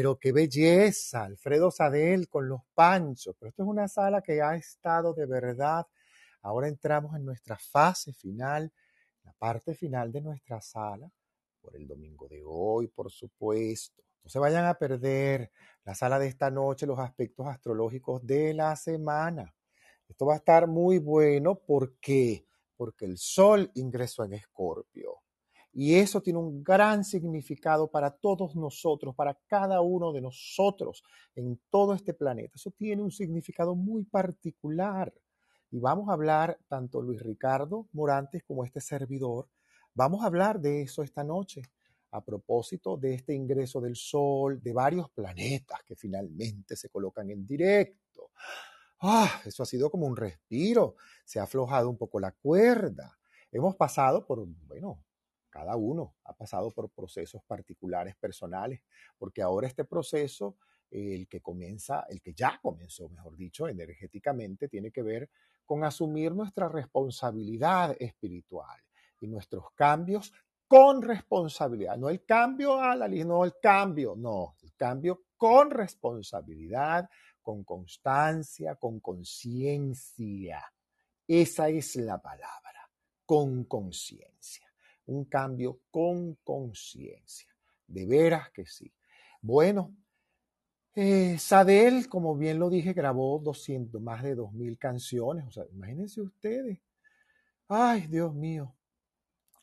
Pero qué belleza, Alfredo Sadel con los panchos. Pero esto es una sala que ha estado de verdad. Ahora entramos en nuestra fase final, la parte final de nuestra sala, por el domingo de hoy, por supuesto. No se vayan a perder la sala de esta noche, los aspectos astrológicos de la semana. Esto va a estar muy bueno. ¿Por qué? Porque el Sol ingresó en Escorpio. Y eso tiene un gran significado para todos nosotros, para cada uno de nosotros en todo este planeta. Eso tiene un significado muy particular. Y vamos a hablar, tanto Luis Ricardo Morantes como este servidor, vamos a hablar de eso esta noche, a propósito de este ingreso del Sol, de varios planetas que finalmente se colocan en directo. Ah, eso ha sido como un respiro, se ha aflojado un poco la cuerda. Hemos pasado por, bueno, cada uno ha pasado por procesos particulares, personales, porque ahora este proceso, el que comienza, el que ya comenzó, mejor dicho, energéticamente, tiene que ver con asumir nuestra responsabilidad espiritual y nuestros cambios con responsabilidad. No el cambio a la no el cambio, no, el cambio con responsabilidad, con constancia, con conciencia. Esa es la palabra, con conciencia. Un cambio con conciencia. De veras que sí. Bueno, eh, Sadel, como bien lo dije, grabó 200, más de 2.000 canciones. O sea, imagínense ustedes. Ay, Dios mío.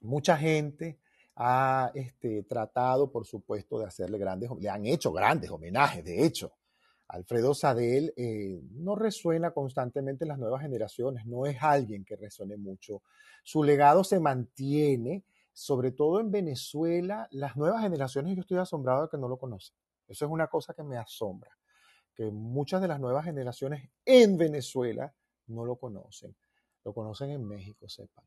Mucha gente ha este, tratado, por supuesto, de hacerle grandes, le han hecho grandes homenajes, de hecho. Alfredo Sadel eh, no resuena constantemente en las nuevas generaciones, no es alguien que resuene mucho. Su legado se mantiene, sobre todo en Venezuela, las nuevas generaciones, yo estoy asombrado de que no lo conocen. Eso es una cosa que me asombra, que muchas de las nuevas generaciones en Venezuela no lo conocen. Lo conocen en México, sepan.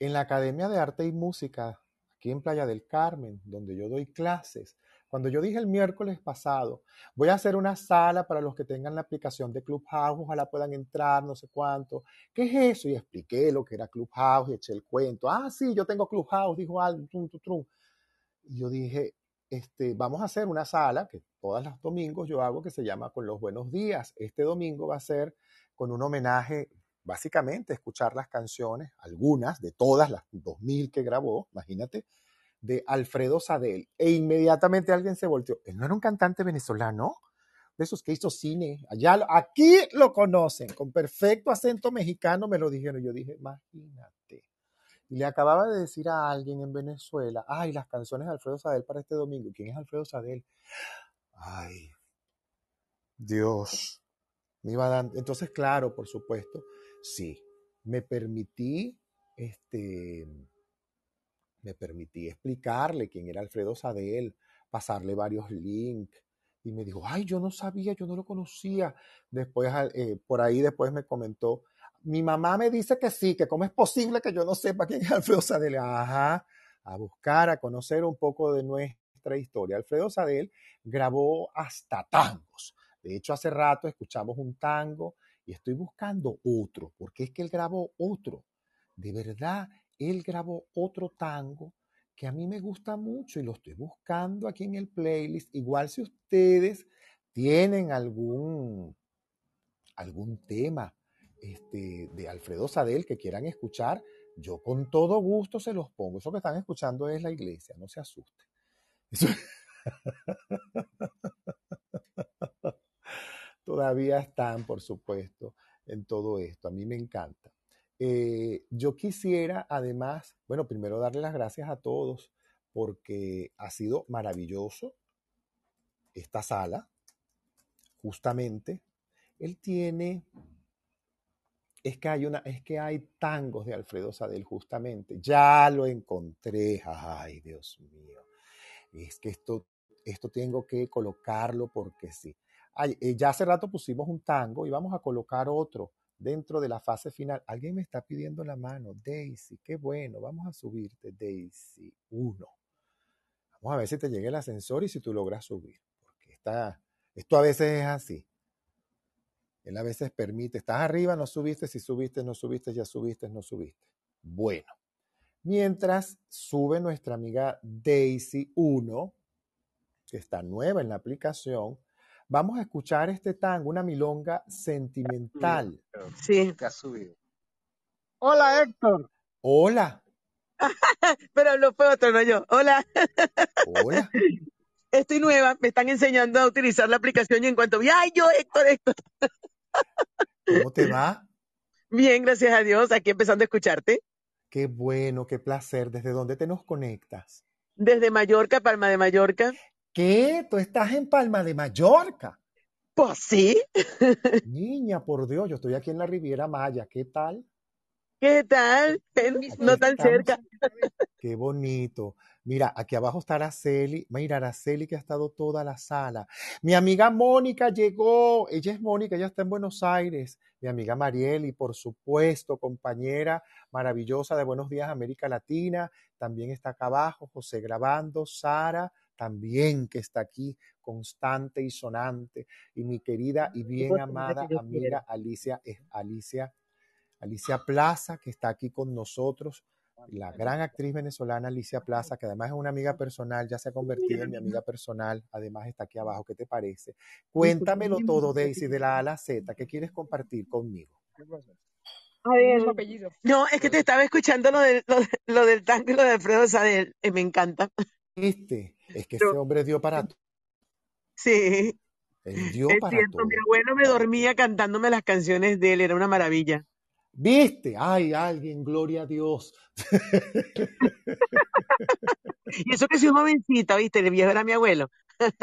En la Academia de Arte y Música, aquí en Playa del Carmen, donde yo doy clases, cuando yo dije el miércoles pasado, voy a hacer una sala para los que tengan la aplicación de Clubhouse, ojalá puedan entrar, no sé cuánto. ¿Qué es eso? Y expliqué lo que era Clubhouse y eché el cuento. Ah, sí, yo tengo Clubhouse, dijo algo, trum, trum. Y yo dije, este, vamos a hacer una sala que todos los domingos yo hago que se llama Con los Buenos Días. Este domingo va a ser con un homenaje, básicamente, escuchar las canciones, algunas de todas las 2000 que grabó, imagínate, de Alfredo Sadel. E inmediatamente alguien se volteó. Él no era un cantante venezolano, de esos que hizo cine. Allá, aquí lo conocen, con perfecto acento mexicano me lo dijeron. Yo dije, imagínate. Y le acababa de decir a alguien en Venezuela, ay, las canciones de Alfredo Sadel para este domingo. ¿Quién es Alfredo Sadel? Ay, Dios. Me iba dando. Entonces, claro, por supuesto, sí. Me permití este, me permití explicarle quién era Alfredo Sadel, pasarle varios links. Y me dijo, ay, yo no sabía, yo no lo conocía. Después, eh, por ahí después me comentó, mi mamá me dice que sí, que cómo es posible que yo no sepa quién es Alfredo Sadel. Ajá, a buscar, a conocer un poco de nuestra historia. Alfredo Sadel grabó hasta tangos. De hecho, hace rato escuchamos un tango y estoy buscando otro, porque es que él grabó otro. De verdad, él grabó otro tango que a mí me gusta mucho y lo estoy buscando aquí en el playlist. Igual si ustedes tienen algún, algún tema este, de Alfredo Sadel que quieran escuchar, yo con todo gusto se los pongo. Eso que están escuchando es la iglesia, no se asusten. Todavía están, por supuesto, en todo esto. A mí me encanta. Eh, yo quisiera además, bueno, primero darle las gracias a todos porque ha sido maravilloso esta sala. Justamente, él tiene, es que hay una, es que hay tangos de Alfredo Sadel, justamente. Ya lo encontré. Ay, Dios mío. Es que esto, esto tengo que colocarlo porque sí. Eh, ya hace rato pusimos un tango y vamos a colocar otro dentro de la fase final. Alguien me está pidiendo la mano. Daisy, qué bueno. Vamos a subirte, Daisy. Uno. Vamos a ver si te llega el ascensor y si tú logras subir. Porque está, esto a veces es así. Él a veces permite, estás arriba, no subiste, si subiste, no subiste, ya subiste, no subiste. Bueno, mientras sube nuestra amiga Daisy 1, que está nueva en la aplicación, Vamos a escuchar este tango, una milonga sentimental. Sí. Te ha subido. Hola, Héctor. Hola. Pero lo fue otro, no yo. Hola. Hola. Estoy nueva, me están enseñando a utilizar la aplicación y en cuanto vi, ay, yo, Héctor, Héctor. ¿Cómo te va? Bien, gracias a Dios, aquí empezando a escucharte. Qué bueno, qué placer. ¿Desde dónde te nos conectas? Desde Mallorca, Palma de Mallorca. ¿Qué? ¿Tú estás en Palma de Mallorca? Pues sí. Niña, por Dios, yo estoy aquí en la Riviera Maya. ¿Qué tal? ¿Qué tal? No tan estamos. cerca. Qué bonito. Mira, aquí abajo está Araceli. Mira, Araceli que ha estado toda la sala. Mi amiga Mónica llegó. Ella es Mónica, ella está en Buenos Aires. Mi amiga Marieli, por supuesto, compañera maravillosa de Buenos Días América Latina. También está acá abajo José grabando. Sara también que está aquí constante y sonante. Y mi querida y bien Pues, amada amiga. Alicia, eh, Alicia, Alicia Plaza, que está aquí con nosotros la gran actriz venezolana Alicia Plaza, que además es una amiga personal, ya se ha convertido en mi amiga personal, además está aquí abajo, ¿qué te parece? Cuéntamelo todo, Daisy, de la A a la Z, ¿qué quieres compartir conmigo? A ver, no, es que te estaba escuchando lo, de, lo, de- lo del tango y lo de Alfredo Sadel. eh, me encanta. Este, es que ese hombre dio para todo, Sí, él dio es para cierto. todo. Mi abuelo me dormía cantándome las canciones de él, era una maravilla. ¿Viste? Ay, alguien, gloria a Dios. Y eso que soy jovencita, ¿viste? El viejo era mi abuelo. Que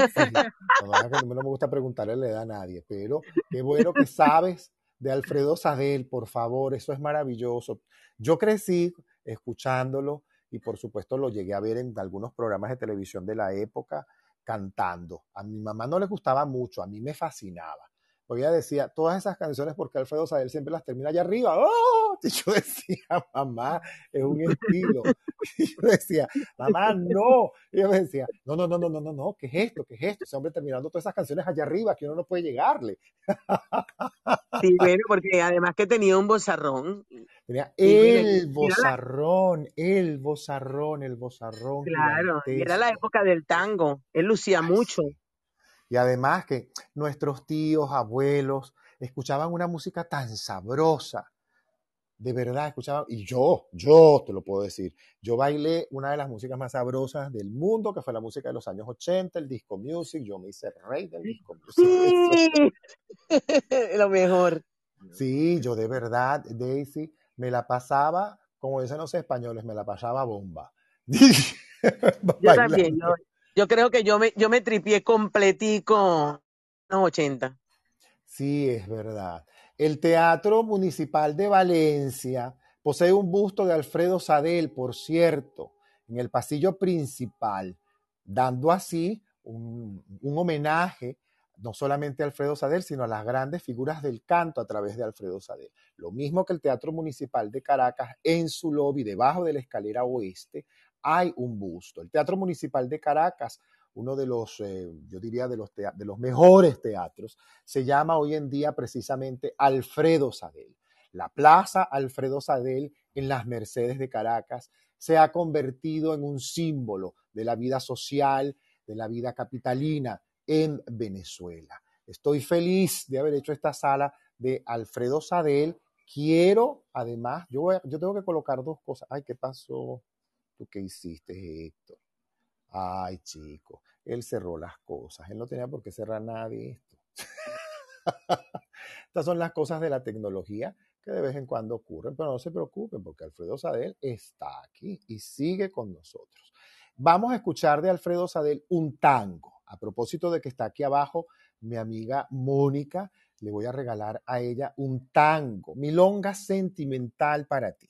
no me gusta preguntarle la edad a nadie, pero qué bueno que sabes de Alfredo Sadel, por favor, eso es maravilloso. Yo crecí escuchándolo y por supuesto lo llegué a ver en algunos programas de televisión de la época cantando. A mi mamá no le gustaba mucho, a mí me fascinaba. Porque ella decía, todas esas canciones, porque Alfredo Sadel siempre las termina allá arriba. ¡Oh! Y yo decía, mamá, es un estilo. Y yo decía, mamá, no. Y ella me decía, no, no, no, no, no, no, no, ¿qué es esto? ¿Qué es esto? Ese hombre terminando todas esas canciones allá arriba, que uno no puede llegarle. Sí, bueno, porque además que tenía un bozarrón. Tenía el bozarrón, el bozarrón, el bozarrón. Claro, era la época del tango. Él lucía Ay, mucho. sí. Y además que nuestros tíos, abuelos, escuchaban una música tan sabrosa. De verdad, escuchaban. Y yo, yo te lo puedo decir. Yo bailé una de las músicas más sabrosas del mundo, que fue la música de los años 80, el disco music. Yo me hice rey del disco music. Sí, lo mejor. Sí, yo de verdad, Daisy, me la pasaba, como dicen los españoles, me la pasaba bomba. Yo también. Yo, yo creo que yo me, yo me tripié completico los 80. Sí, es verdad. El Teatro Municipal de Valencia posee un busto de Alfredo Sadel, por cierto, en el pasillo principal, dando así un, un homenaje no solamente a Alfredo Sadel, sino a las grandes figuras del canto a través de Alfredo Sadel. Lo mismo que el Teatro Municipal de Caracas, en su lobby, debajo de la escalera oeste, hay un busto. El Teatro Municipal de Caracas, uno de los, eh, yo diría, de los, de los mejores teatros, se llama hoy en día precisamente Alfredo Sadel. La Plaza Alfredo Sadel en las Mercedes de Caracas se ha convertido en un símbolo de la vida social, de la vida capitalina en Venezuela. Estoy feliz de haber hecho esta sala de Alfredo Sadel. Quiero, además, yo, yo tengo que colocar dos cosas. Ay, ¿qué pasó? ¿Tú qué hiciste, Héctor? Ay, chico, él cerró las cosas. Él no tenía por qué cerrar nada de esto. Estas son las cosas de la tecnología que de vez en cuando ocurren, pero no se preocupen porque Alfredo Sadel está aquí y sigue con nosotros. Vamos a escuchar de Alfredo Sadel un tango. A propósito de que está aquí abajo mi amiga Mónica, le voy a regalar a ella un tango, milonga sentimental para ti.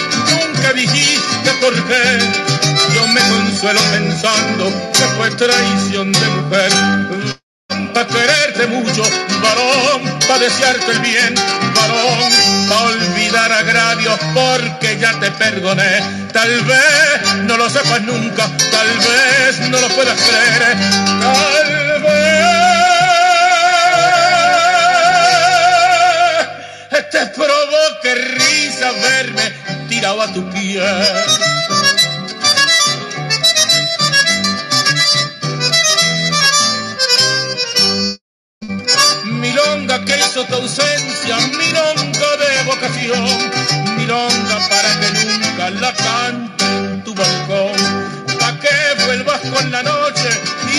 nunca dijiste por qué. Yo me consuelo pensando que fue traición de mujer. para quererte mucho, varón, para desearte el bien, varón, para olvidar agravios porque ya te perdoné. Tal vez no lo sepas nunca, tal vez no lo puedas creer, tal vez te provoque risa verme tirado a tu pie. milonga que hizo tu ausencia, milonga de vocación, milonga para que nunca la cante en tu balcón, pa' que vuelvas con la noche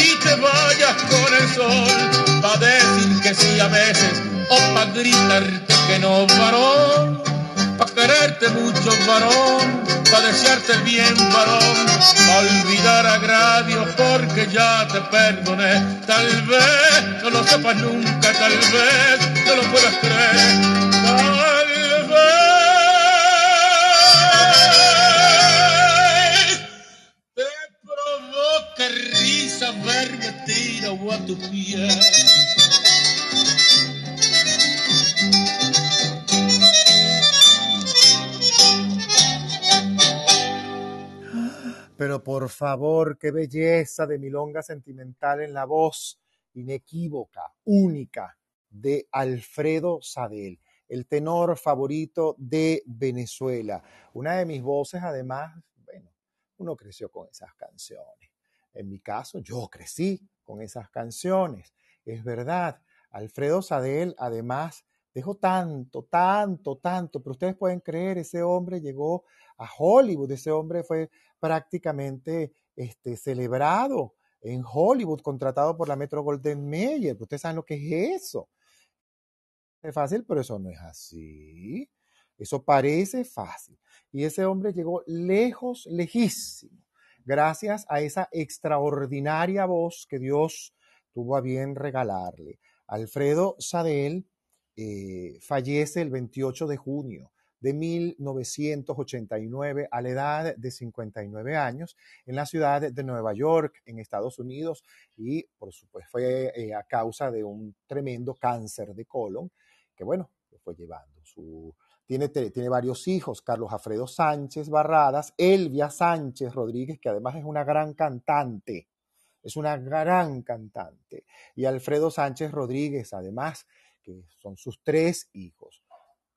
y te vayas con el sol, pa' decir que sí a veces o pa' gritarte que no, varón pa' quererte mucho, varón, pa' desearte el bien, varón, pa' olvidar agravios porque ya te perdoné. Tal vez no lo sepas nunca, tal vez no lo puedas creer, tal vez te provoque risa verme tirado a tu piel. Pero por favor, qué belleza de milonga sentimental en la voz inequívoca, única de Alfredo Sadel, el tenor favorito de Venezuela. Una de mis voces, además, bueno, uno creció con esas canciones. En mi caso, yo crecí con esas canciones. Es verdad, Alfredo Sadel, además, dejó tanto, tanto, tanto, pero ustedes pueden creer, ese hombre llegó a Hollywood, ese hombre fue prácticamente este, celebrado en Hollywood, contratado por la Metro Golden Mayer. Ustedes saben lo que es eso. Es fácil, pero eso no es así. Eso parece fácil. Y ese hombre llegó lejos, lejísimo, gracias a esa extraordinaria voz que Dios tuvo a bien regalarle. Alfredo Sadel eh, fallece el 28 de junio de 1989 a la edad de 59 años en la ciudad de Nueva York, en Estados Unidos, y por supuesto fue eh, a causa de un tremendo cáncer de colon que, bueno, fue llevando. Su, tiene, tiene varios hijos, Carlos Alfredo Sánchez Barradas, Elvia Sánchez Rodríguez, que además es una gran cantante, es una gran cantante, y Alfredo Sánchez Rodríguez, además, que son sus tres hijos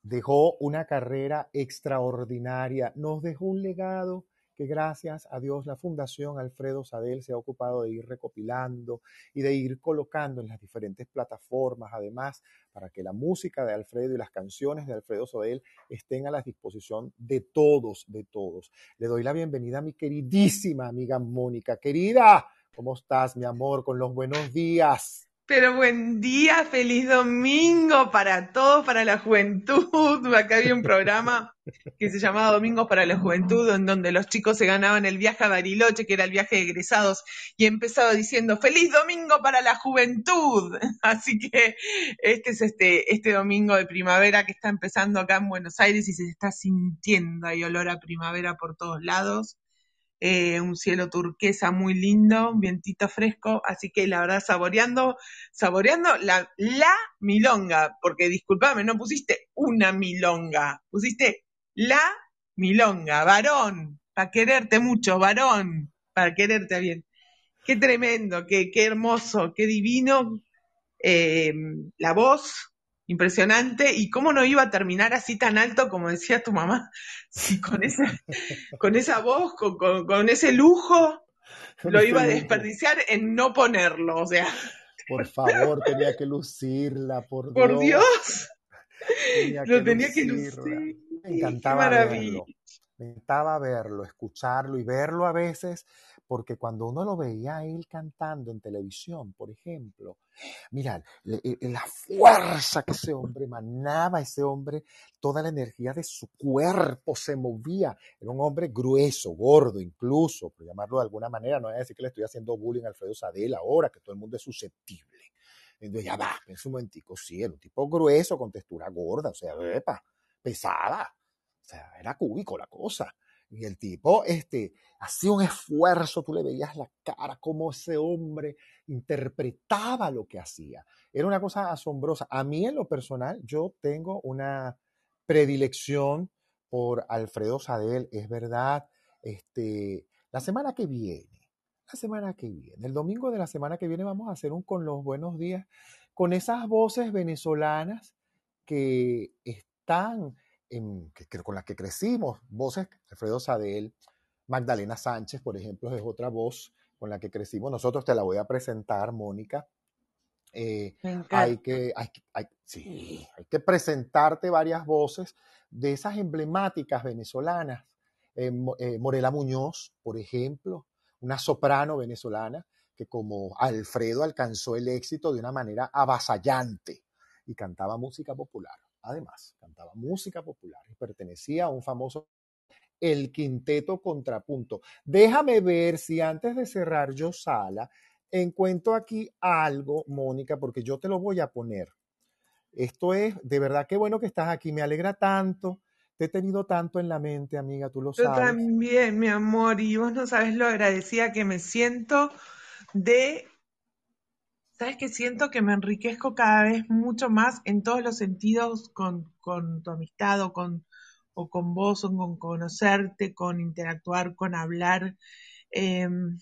dejó una carrera extraordinaria, nos dejó un legado que gracias a Dios la Fundación Alfredo Sadel se ha ocupado de ir recopilando y de ir colocando en las diferentes plataformas, además, para que la música de Alfredo y las canciones de Alfredo Sadel estén a la disposición de todos, de todos. Le doy la bienvenida a mi queridísima amiga Mónica. Querida, ¿cómo estás, mi amor? Con los buenos días. Pero buen día, feliz domingo para todos, para la juventud. Acá había un programa que se llamaba Domingos para la Juventud, en donde los chicos se ganaban el viaje a Bariloche, que era el viaje de egresados, y empezaba diciendo ¡Feliz domingo para la juventud! Así que este es este, este domingo de primavera que está empezando acá en Buenos Aires y se está sintiendo, hay olor a primavera por todos lados. Eh, un cielo turquesa muy lindo, vientito fresco, así que la verdad saboreando, saboreando la, milonga, porque discúlpame, no pusiste una milonga, pusiste la milonga, varón, para quererte mucho, varón, para quererte bien. Qué tremendo, qué, qué hermoso, qué divino eh, la voz, impresionante. ¿Y cómo no iba a terminar así tan alto como decía tu mamá? Sí, con esa, con esa voz, con, con, ese lujo, lo iba a desperdiciar en no ponerlo. O sea. Por favor, tenía que lucirla, por, por Dios. lo tenía que lucir. Me encantaba verlo. Me encantaba verlo, escucharlo y verlo a veces porque cuando uno lo veía a él cantando en televisión, por ejemplo, mira, e, la fuerza que ese hombre emanaba, ese hombre, toda la energía de su cuerpo se movía. Era un hombre grueso, gordo incluso, por llamarlo de alguna manera. No voy a decir que le estoy haciendo bullying a Alfredo Sadel ahora, que todo el mundo es susceptible. Entonces, ya va, en su momentico, sí, era un tipo grueso, con textura gorda, o sea, pesada. O sea, era cúbico la cosa. Y el tipo, este, hacía un esfuerzo, tú le veías la cara, cómo ese hombre interpretaba lo que hacía. Era una cosa asombrosa. A mí en lo personal, yo tengo una predilección por Alfredo Sadel, es verdad. Este, la semana que viene, la semana que viene, el domingo de la semana que viene vamos a hacer un con los buenos días, con esas voces venezolanas que están, en, que, que- con las que crecimos, voces, Alfredo Sadel, Magdalena Sánchez, por ejemplo, es otra voz con la que crecimos. Nosotros te la voy a presentar, Mónica. Eh, hay que, hay, que- hay- sí, hay que presentarte varias voces de esas emblemáticas venezolanas. Eh, eh, Morela Muñoz, por ejemplo, una soprano venezolana que como Alfredo alcanzó el éxito de una manera avasallante y cantaba música popular. Además, cantaba música popular y pertenecía a un famoso el quinteto contrapunto. Déjame ver si antes de cerrar yo sala, encuentro aquí algo, Mónica, porque yo te lo voy a poner. Esto es, de verdad, qué bueno que estás aquí, me alegra tanto. Te he tenido tanto en la mente, amiga, tú lo Yo sabes. también, mi amor, y vos no sabes lo agradecida que me siento de, sabes que siento que me enriquezco cada vez mucho más en todos los sentidos con, con tu amistad o con, o con vos, o con conocerte, con interactuar, con hablar. Em,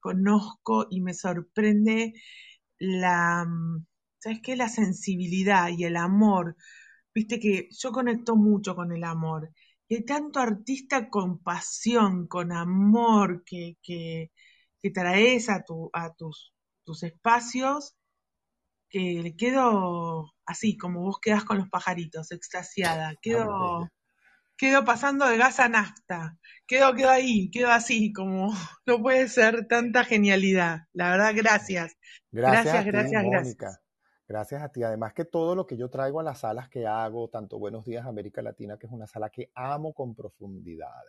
conozco y me sorprende la, ¿sabes qué? La sensibilidad y el amor. Viste que yo conecto mucho con el amor. Y hay tanto artista con pasión, con amor, que, que, que traes a, tu, a tus, tus espacios, que le quedo así, como vos quedás con los pajaritos, extasiada. Quedo, bella. quedo pasando de gas a nafta. Quedo, quedo ahí, quedo así, como no puede ser tanta genialidad. La verdad, gracias. Gracias Gracias, a ti, gracias, gracias. Mónica. Gracias a ti. Además que todo lo que yo traigo a las salas que hago, tanto Buenos Días América Latina, que es una sala que amo con profundidad.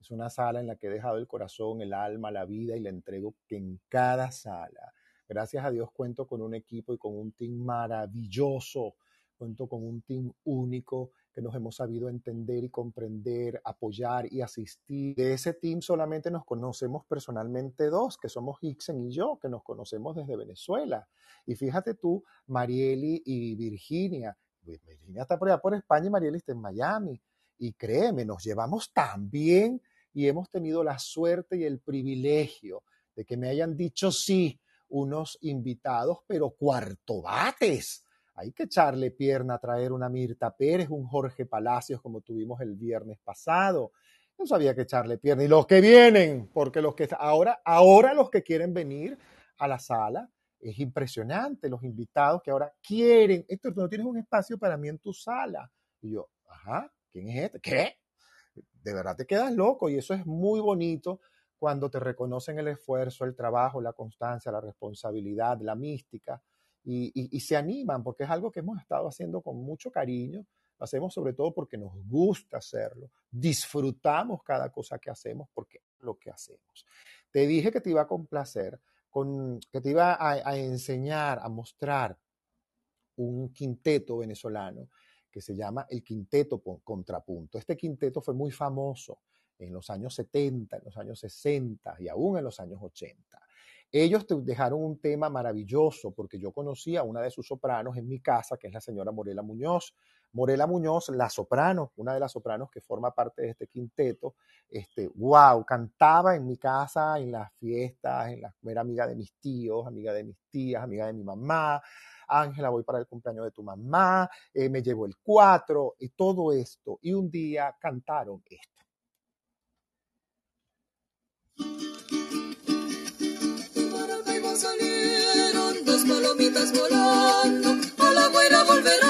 Es una sala en la que he dejado el corazón, el alma, la vida y la entrego en cada sala. Gracias a Dios cuento con un equipo y con un team maravilloso. Cuento con un team único que nos hemos sabido entender y comprender, apoyar y asistir. De ese team solamente nos conocemos personalmente dos, que somos Ixen y yo, que nos conocemos desde Venezuela. Y fíjate tú, Marieli y Virginia. Pues Virginia está por allá por España y Marieli está en Miami. Y créeme, nos llevamos tan bien y hemos tenido la suerte y el privilegio de que me hayan dicho sí unos invitados, pero cuartobates. Hay que echarle pierna a traer una Mirta Pérez, un Jorge Palacios como tuvimos el viernes pasado. No sabía que echarle pierna. Y los que vienen, porque los que ahora, ahora los que quieren venir a la sala, es impresionante los invitados que ahora quieren. Tú no tienes un espacio para mí en tu sala. Y yo, ajá, ¿quién es este? ¿Qué? De verdad te quedas loco y eso es muy bonito cuando te reconocen el esfuerzo, el trabajo, la constancia, la responsabilidad, la mística y, se animan porque es algo que hemos estado haciendo con mucho cariño. Lo hacemos sobre todo porque nos gusta hacerlo. Disfrutamos cada cosa que hacemos porque es lo que hacemos. Te dije que te iba a complacer, con, que te iba a, enseñar, a mostrar un quinteto venezolano que se llama el Quinteto Contrapunto. Este quinteto fue muy famoso en los años 70, en los años 60 y aún en los años 80. Ellos te dejaron un tema maravilloso porque yo conocí a una de sus sopranos en mi casa, que es la señora Morela Muñoz. Morela Muñoz, la soprano, una de las sopranos que forma parte de este quinteto, este, wow, cantaba en mi casa, en las fiestas, en era amiga de mis tíos, amiga de mis tías, amiga de mi mamá. Ángela, voy para el cumpleaños de tu mamá, eh, me llevo el cuatro, y todo esto. Y un día cantaron esto. Maracaibo salieron dos palomitas volando, a la guaira volverán,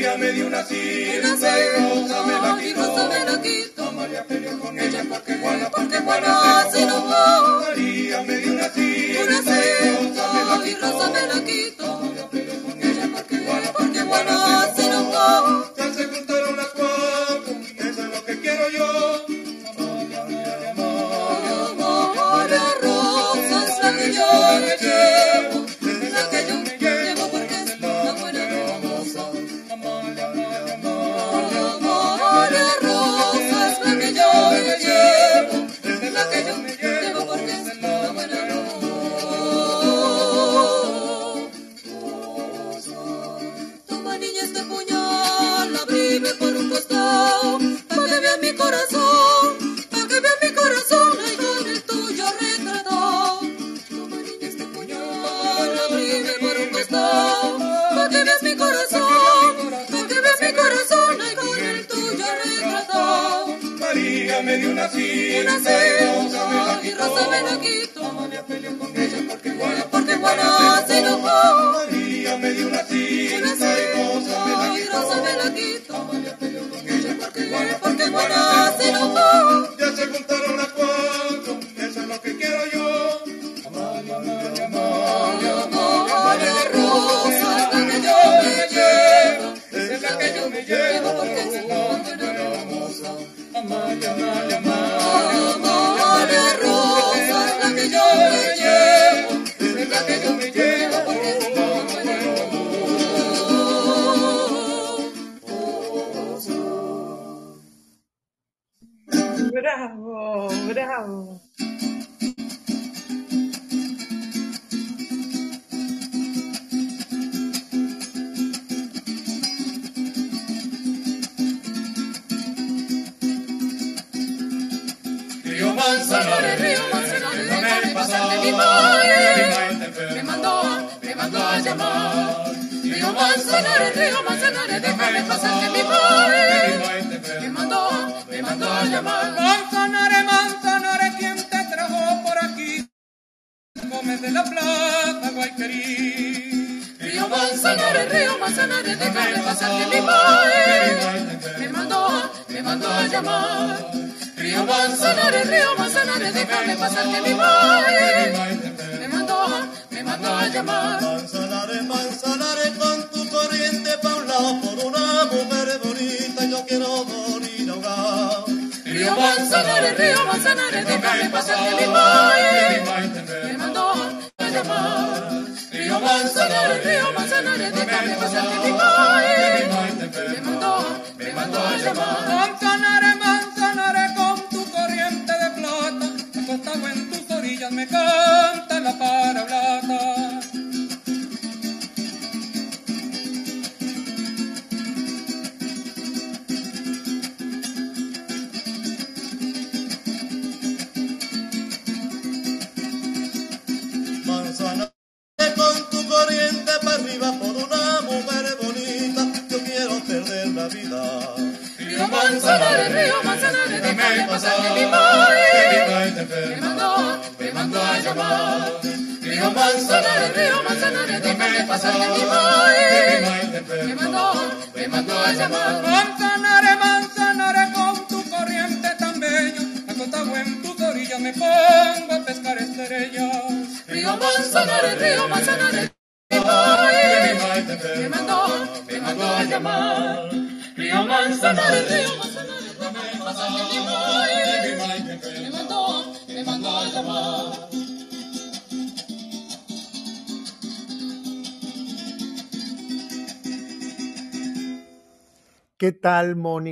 día me dio una cinta y rosa me la quitó. Rosa me la quitó. A María peleó con ella porque guana, porque guana se enojó. María me dio una cinta, una cinta y rosa me la quitó. A María peleó con ella porque guana, porque guana se enojó. Ya se juntaron las cuatro, eso es lo que quiero yo. Rosa es que quiero.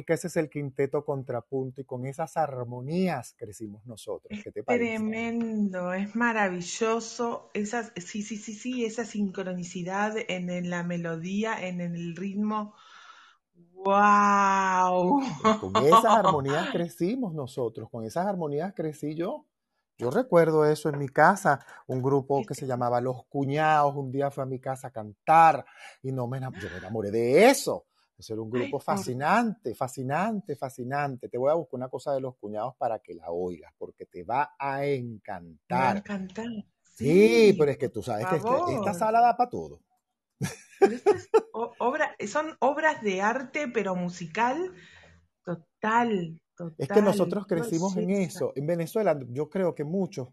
Mónica? Ese es el quinteto contrapunto y con esas armonías crecimos nosotros. ¿Qué te parece? Tremendo, es maravilloso. Esas, sí, sí, sí, sí, esa sincronicidad en, en la melodía, en el ritmo. ¡Wow! Con esas armonías crecimos nosotros, con esas armonías crecí yo. Yo recuerdo eso en mi casa, un grupo que se llamaba Los Cuñados, un día fue a mi casa a cantar y no me, enam- yo me enamoré de eso. Eso era un grupo fascinante, fascinante, fascinante. Te voy a buscar una cosa de Los Cuñados para que la oigas, porque te va a Me va a encantar. encantar. Sí, pero es que tú sabes que este- esta sala da para todo. Obra, son obras de arte, pero musical total, total. Es que nosotros crecimos en eso. En Venezuela, yo creo que muchos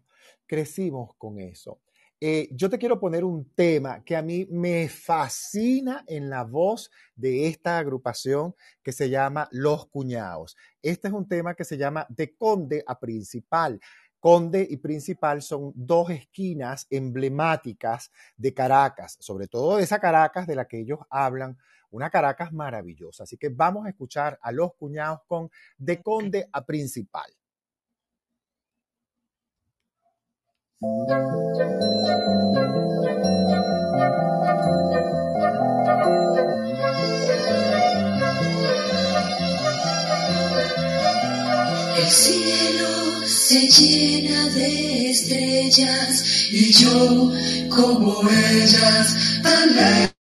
crecimos con eso. Eh, yo te quiero poner un tema que a mí me fascina en la voz de esta agrupación que se llama Los Cuñados. Este es un tema que se llama De Conde a Principal. Conde y Principal son dos esquinas emblemáticas de Caracas, sobre todo de esa Caracas de la que ellos hablan, una Caracas maravillosa. Así que vamos a escuchar a Los Cuñados con De Conde a Principal. El cielo se llena de estrellas y yo, como ellas, anhelo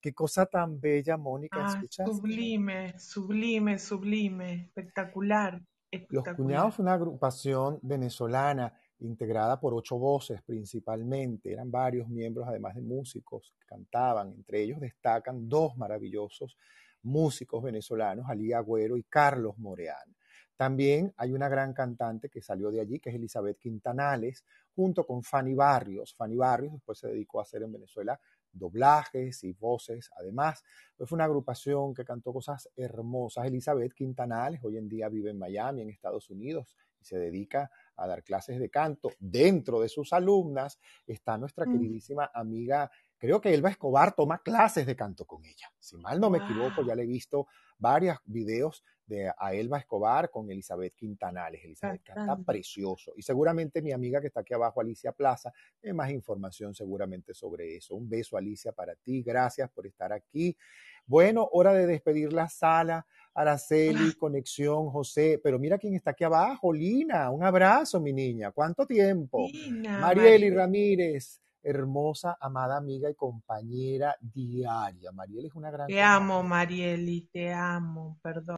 Qué cosa tan bella, Mónica, Ah, ¿escuchaste? sublime, sublime, sublime, espectacular, Los espectacular. Cuñados fue una agrupación venezolana integrada por ocho voces principalmente. Eran varios miembros, además de músicos, que cantaban. Entre ellos destacan dos maravillosos músicos venezolanos, Ali Agüero y Carlos Moreán. También hay una gran cantante que salió de allí, que es Elizabeth Quintanales, junto con Fanny Barrios. Fanny Barrios después se dedicó a hacer en Venezuela doblajes y voces. Además, pues fue una agrupación que cantó cosas hermosas. Elizabeth Quintanales hoy en día vive en Miami, en Estados Unidos, y se dedica a dar clases de canto. Dentro de sus alumnas está nuestra Mm. queridísima amiga, creo que Elba Escobar toma clases de canto con ella. Si mal no me equivoco, ya le he visto varios videos de a Elba Escobar con Elizabeth Quintanales. Elizabeth canta precioso. Y seguramente mi amiga que está aquí abajo, Alicia Plaza, tiene más información seguramente sobre eso. Un beso, Alicia, para ti. Gracias por estar aquí. Bueno, hora de despedir la sala. Araceli, Conexión, José. Pero mira quién está aquí abajo, Lina. Un abrazo, mi niña. ¿Cuánto tiempo? Lina, Marieli Mariel. Ramírez, hermosa, amada amiga y compañera diaria. Mariel es una gran Te amo, compañera. Marieli, te amo, perdón.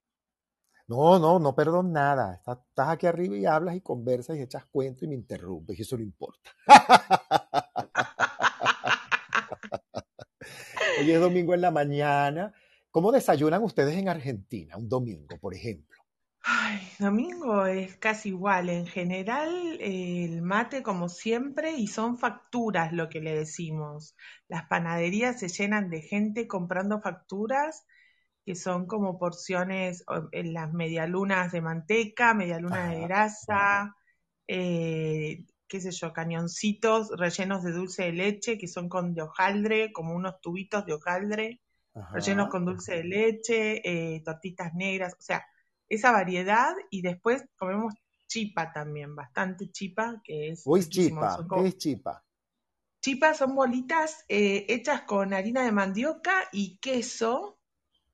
No, no, no perdón nada. Estás, estás aquí arriba y hablas y conversas y echas cuento y me interrumpes y eso no importa. Hoy es domingo en la mañana. ¿Cómo desayunan ustedes en Argentina un domingo, por ejemplo? Ay, domingo es casi igual. En general, eh, el mate como siempre y son facturas lo que le decimos. Las panaderías se llenan de gente comprando facturas que son como porciones en las medialunas de manteca, medialunas de Ajá, grasa, eh, qué sé yo, cañoncitos rellenos de dulce de leche que son con de hojaldre, como unos tubitos de hojaldre rellenos con dulce de leche, eh, tortitas negras, o sea, esa variedad y después comemos chipa también, bastante chipa, que es ¿O es riquísimo. chipa? Son ¿Qué como, es chipa? chipas son bolitas eh, hechas con harina de mandioca y queso,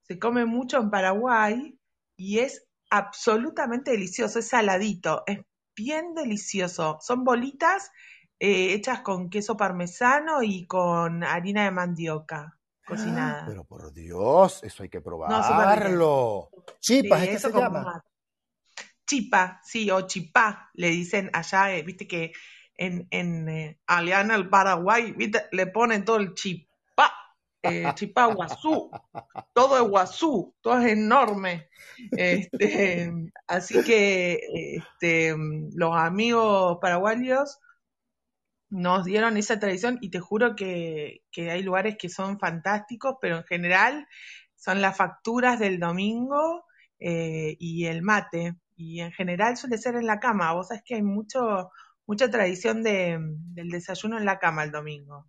se come mucho en Paraguay y es absolutamente delicioso, es saladito, es bien delicioso. Son bolitas eh, hechas con queso parmesano y con harina de mandioca cocinada. Pero por Dios, eso hay que probarlo. Chipas, Sí, ¿es que eso se llama? Chipa, sí, o chipá, le dicen allá, eh, viste que en, en eh, allá en el Paraguay, viste, le ponen todo el chipá, eh, chipá guazú, todo es guazú, todo es enorme. Este, así que este, los amigos paraguayos nos dieron esa tradición y te juro que, que hay lugares que son fantásticos, pero en general son las facturas del domingo eh, y el mate. Y en general suele ser en la cama. Vos sabés que hay mucho, mucha tradición de, del desayuno en la cama el domingo.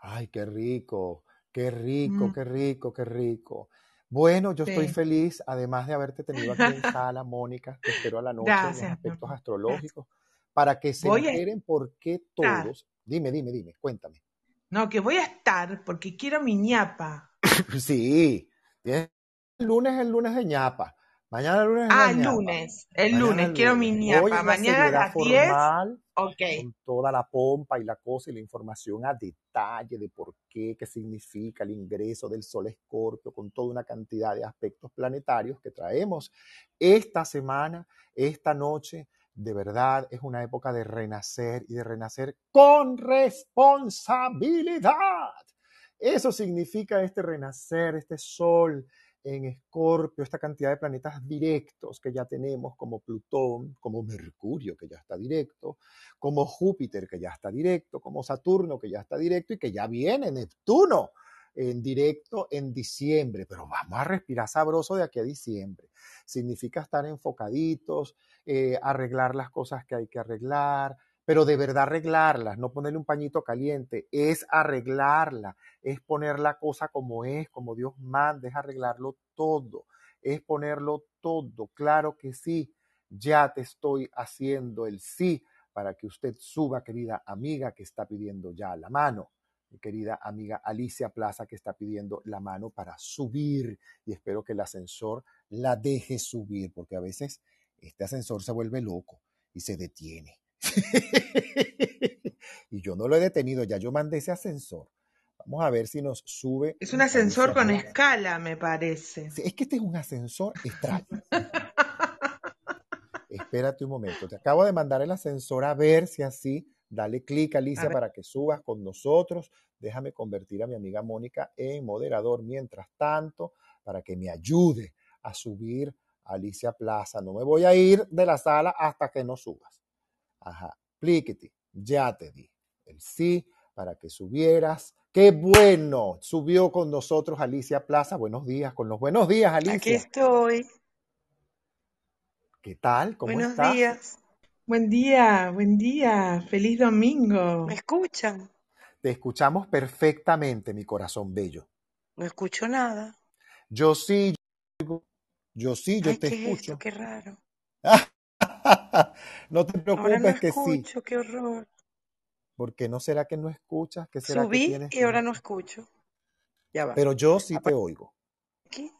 Ay, qué rico, qué rico, Mm, qué rico, qué rico. Bueno, yo estoy feliz, además de haberte tenido aquí en sala, Mónica, te espero a la noche en los aspectos. Gracias. Para que se Voy a enteren por qué todos, dime, dime, dime, cuéntame. No, que voy a estar porque quiero mi ñapa. Sí, el lunes es el lunes de ñapa, mañana el lunes es Ah, el lunes, el mañana lunes, quiero mi ñapa. Mañana a las 10, formal, ok. con toda la pompa y la cosa y la información a detalle de por qué, qué significa el ingreso del Sol Escorpio, con toda una cantidad de aspectos planetarios que traemos esta semana, esta noche. De verdad es una época de renacer y de renacer con responsabilidad. Eso significa este renacer, este sol en Escorpio, esta cantidad de planetas directos que ya tenemos, como Plutón, como Mercurio, que ya está directo, como Júpiter, que ya está directo, como Saturno, que ya está directo, y que ya viene Neptuno en directo en diciembre. Pero vamos a respirar sabroso de aquí a diciembre. Significa estar enfocaditos, eh, arreglar las cosas que hay que arreglar, pero de verdad arreglarlas, no ponerle un pañito caliente, es arreglarla, es poner la cosa como es, como Dios manda, es arreglarlo todo, es ponerlo todo. Claro que sí, ya te estoy haciendo el sí para que usted suba, querida amiga que está pidiendo ya la mano, mi querida amiga Alicia Plaza que está pidiendo la mano para subir y espero que el ascensor la deje subir, porque a veces este ascensor se vuelve loco y se detiene. y yo no lo he detenido, ya yo mandé ese ascensor. Vamos a ver si nos sube. Es un ascensor con escala, me parece. Es que este es un ascensor extraño. Espérate un momento. Te acabo de mandar el ascensor a ver si así. Dale clic, A Alicia, para que subas con nosotros. Déjame convertir a mi amiga Mónica en moderador mientras tanto, para que me ayude a subir a Alicia Plaza. No me voy a ir de la sala hasta que no subas. Ajá. Pliquiti. Ya te di el sí para que subieras. ¡Qué bueno! Subió con nosotros Alicia Plaza. Buenos días, con los buenos días, Aquí Alicia. estoy. ¿Qué tal? ¿Cómo Buenos estás? días. Buen día, buen día. Feliz domingo. ¿Me escuchan? Te escuchamos perfectamente, mi corazón bello. No escucho nada. Yo sí, yo, yo sí, yo Ay, te ¿qué es escucho. esto? Qué raro. No te Ahora no preocupes que sí, escucho, qué horror. porque no será que no escuchas, que será que Subí tienes y ahora que... no escucho. Ya va. Pero yo sí te oigo. Aquí.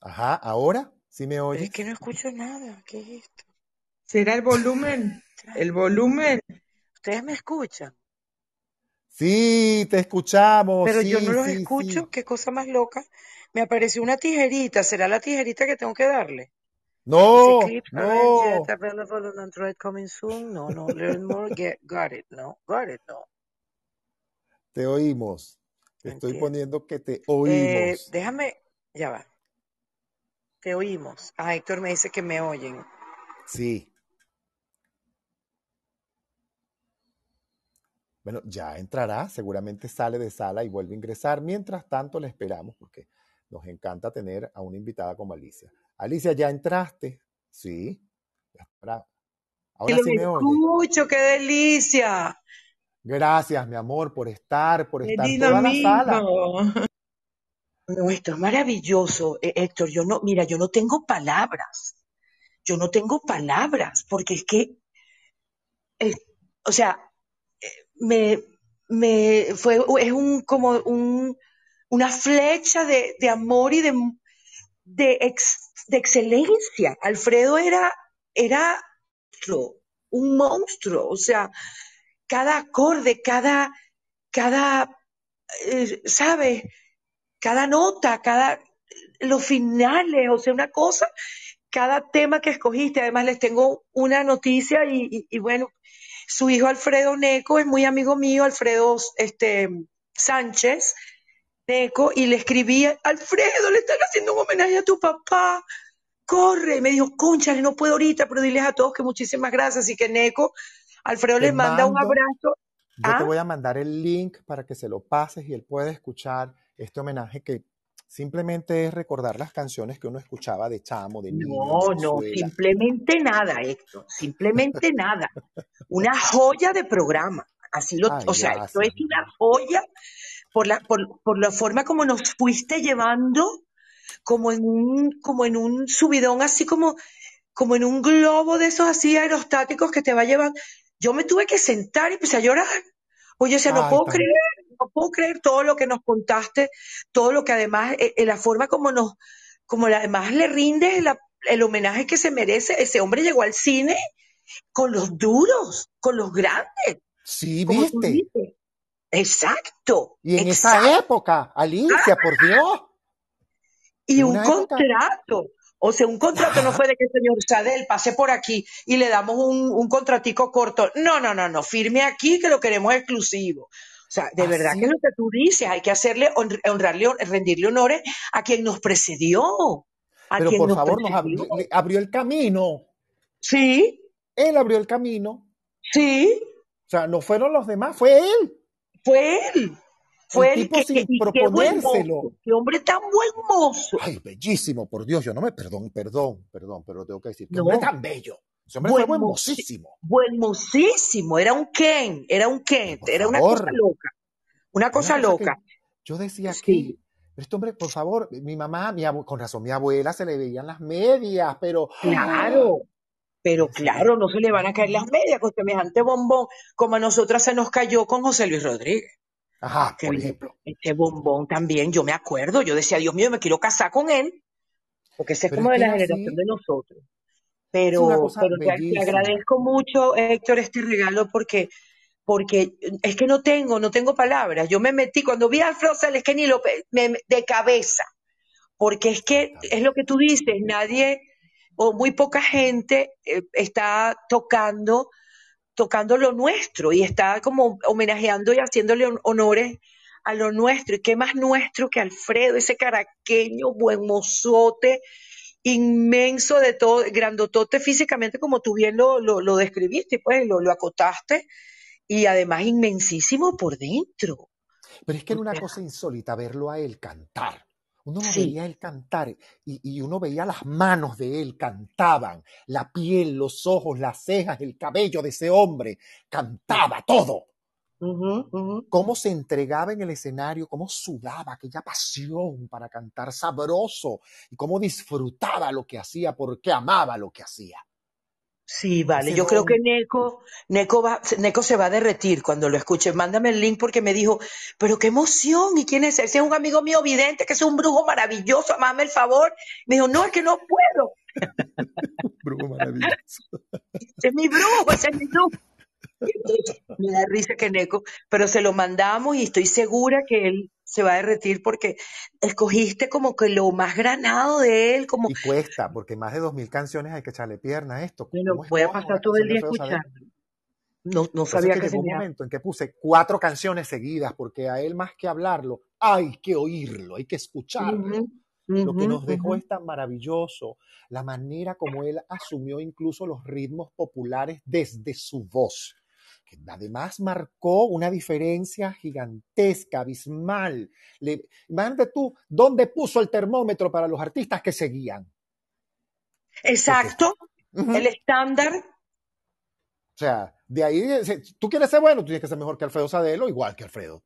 Ajá, ahora sí me Pero es oyes. que no escucho nada. ¿Qué es esto? ¿Será el volumen? El volumen. Ustedes me escuchan, Sí, te escuchamos, pero yo no sí, los sí, escucho. sí. Qué cosa más loca. Me apareció una tijerita. ¿Será la tijerita que tengo que darle? No, yet no, available on Android coming soon. No, no. Learn more. Get, got it. No. Got it. No. te oímos. Te estoy poniendo que te Eh, oímos. déjame. Ya va. Te oímos. Ah, Héctor me dice que me oyen. Sí. Bueno, ya entrará, seguramente sale de sala y vuelve a ingresar. Mientras tanto, le esperamos porque nos encanta tener a una invitada como Alicia. Alicia, ¿ya entraste? Sí. Ahora los sí me oye. escucho, qué delicia. Gracias, mi amor, por estar, por estar Feliz toda la sala. No, esto es maravilloso, eh, Héctor. Yo no, mira, yo no tengo palabras. Yo no tengo palabras, porque es que, eh, o sea, me, me fue, es un, como un, una flecha de, de amor y de, de, ex- de excelencia. Alfredo era, era un monstruo, o sea, cada acorde, cada, cada, eh, ¿sabes? Cada nota, cada, los finales, o sea, una cosa, cada tema que escogiste. Además, les tengo una noticia y- y bueno, su hijo Alfredo Neco es muy amigo mío, Alfredo este, Sánchez Neco, y le escribí, Alfredo, le están haciendo un homenaje a tu papá, corre. Y me dijo, conchale, no puedo ahorita, pero diles a todos que muchísimas gracias. Así que Neco, Alfredo les manda un abrazo. Yo te Ah. voy a mandar el link para que se lo pases y él pueda escuchar este homenaje que simplemente es recordar las canciones que uno escuchaba de chamo, de niño, No, no, simplemente nada, Héctor, simplemente nada. Una joya de programa. Así lo, Ay, o sea, esto es una joya por la, por, por la forma como nos fuiste llevando, como en un, como en un subidón, así como, como en un globo de esos así aerostáticos que te va llevando. Yo me tuve que sentar y empecé a llorar. Oye, o sea, no Ay, puedo creer, puedo creer todo lo que nos contaste, todo lo que además, eh, eh, la forma como nos, como la- además le rindes la- el homenaje que se merece. Ese hombre llegó al cine con los duros, con los grandes, Sí, viste. Exacto, Y en exacto. esa época, Alicia, por Dios. Y un época- contrato. O sea, un contrato no fue de que el señor Sadel pase por aquí y le damos un, un contratico corto. No, no, no, no. Firme aquí que lo queremos exclusivo. O sea, de verdad Así. que es lo que tú dices, hay que hacerle, hon- honrarle, rendirle honores a quien nos precedió. A Pero quien por nos favor, nos precedió. ab- le- abrió el camino. Sí, Él abrió el camino. sí, O sea, no fueron los demás, fue él. fue él. Fue El él tipo que, sin que- qué proponérselo. qué hombre tan buen mozo. Ay, bellísimo, por Dios, yo no me perdón, perdón, perdón, pero tengo que decir, qué No. hombre tan bello. Ese hombre Buen fue buenosísimo. Buenmosísimo, era un Ken, era un Ken, era una cosa loca, una cosa Una cosa que loca. yo decía Sí. pero este hombre, por favor, mi mamá, mi con razón, mi abuela se le veían las medias, pero Claro, pero claro, no se le van a caer las medias con semejante bombón, como a nosotras se nos cayó con José Luis Rodríguez. Ajá, Que por ejemplo. Este bombón también, yo me acuerdo, yo decía, Dios mío, me quiero casar con él, porque ese es Pero como es de que la generación así. de nosotros. Pero, pero te, agradezco mucho, Héctor, este regalo porque, porque es que no tengo, no tengo palabras. Yo me metí, cuando vi a Alfredo Sales, que ni lo, pe- me- de cabeza, porque es que es lo que tú dices, nadie o muy poca gente eh, está tocando, tocando lo nuestro y está como homenajeando y haciéndole hon- honores a lo nuestro. ¿Y qué más nuestro que Alfredo, ese caraqueño, buen mozote, inmenso de todo, grandotote físicamente, como tú bien lo, lo, lo describiste, pues lo, lo acotaste, y además inmensísimo por dentro. Pero es que era una cosa insólita verlo a él cantar. Uno lo sí, veía a él cantar y, y uno veía las manos de él cantaban, la piel, los ojos, las cejas, el cabello de ese hombre, cantaba todo. Cómo se entregaba en el escenario, cómo sudaba aquella pasión para cantar sabroso y cómo disfrutaba lo que hacía porque amaba lo que hacía. Sí, vale. Yo creo que Neko, Neko, va, Neko se va a derretir cuando lo escuche. Mándame el link porque me dijo, pero qué emoción. ¿Y quién es? Ese es un amigo mío vidente que es un brujo maravilloso. Amame el favor. Me dijo, no, es que no puedo. brujo maravilloso. Ese es mi brujo, ese es mi brujo. Entonces, me da risa que Neko, pero se lo mandamos y estoy segura que él se va a derretir porque escogiste como que lo más granado de él, como, Y cuesta, porque más de dos mil canciones hay que echarle pierna a esto. bueno, ¿Cómo voy a pasar todo el día escuchando. No, no eso es sabía que que llegó un momento en que puse cuatro canciones seguidas, porque a él más que hablarlo, hay que oírlo, hay que escucharlo. Lo que nos dejó es tan maravilloso, la manera como él asumió incluso los ritmos populares desde su voz, que además marcó una diferencia gigantesca, abismal. Le, imagínate tú, ¿dónde puso el termómetro para los artistas que seguían? Porque, Exacto, el estándar, o sea, de ahí, si tú quieres ser bueno, tú tienes que ser mejor que Alfredo Sadelo, igual que Alfredo.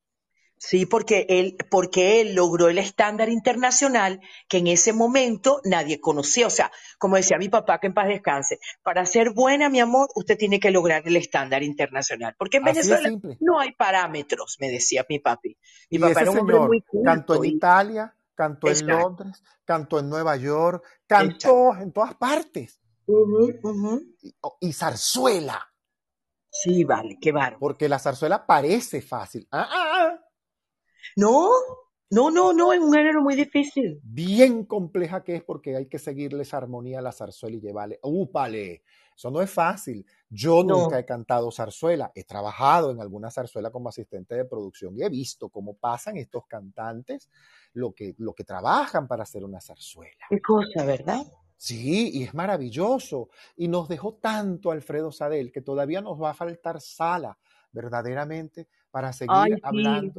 Sí, porque él, porque él logró el estándar internacional que en ese momento nadie conocía. O sea, como decía mi papá, que en paz descanse, para ser buena, mi amor, usted tiene que lograr el estándar internacional. Porque en Así Venezuela no hay parámetros, me decía mi papi. Mi Y papá ese era un hombre muy señor cantó en culto y Italia, cantó en exacto, Londres, cantó en Nueva York, cantó en todas partes. Y zarzuela. Sí, vale, qué bárbaro. porque la zarzuela parece fácil. Ah, ah, ah. No, no, no, no, es un género muy difícil. Bien compleja que es porque hay que seguirle esa armonía a la zarzuela y llevarle, ¡úpale! Eso no es fácil. Yo No. nunca he cantado zarzuela. He trabajado en alguna zarzuela como asistente de producción y he visto cómo pasan estos cantantes lo que, lo que trabajan para hacer una zarzuela. Qué cosa, ¿verdad? Sí, y es maravilloso. Y nos dejó tanto Alfredo Sadel que todavía nos va a faltar sala, verdaderamente, para seguir Ay, sí.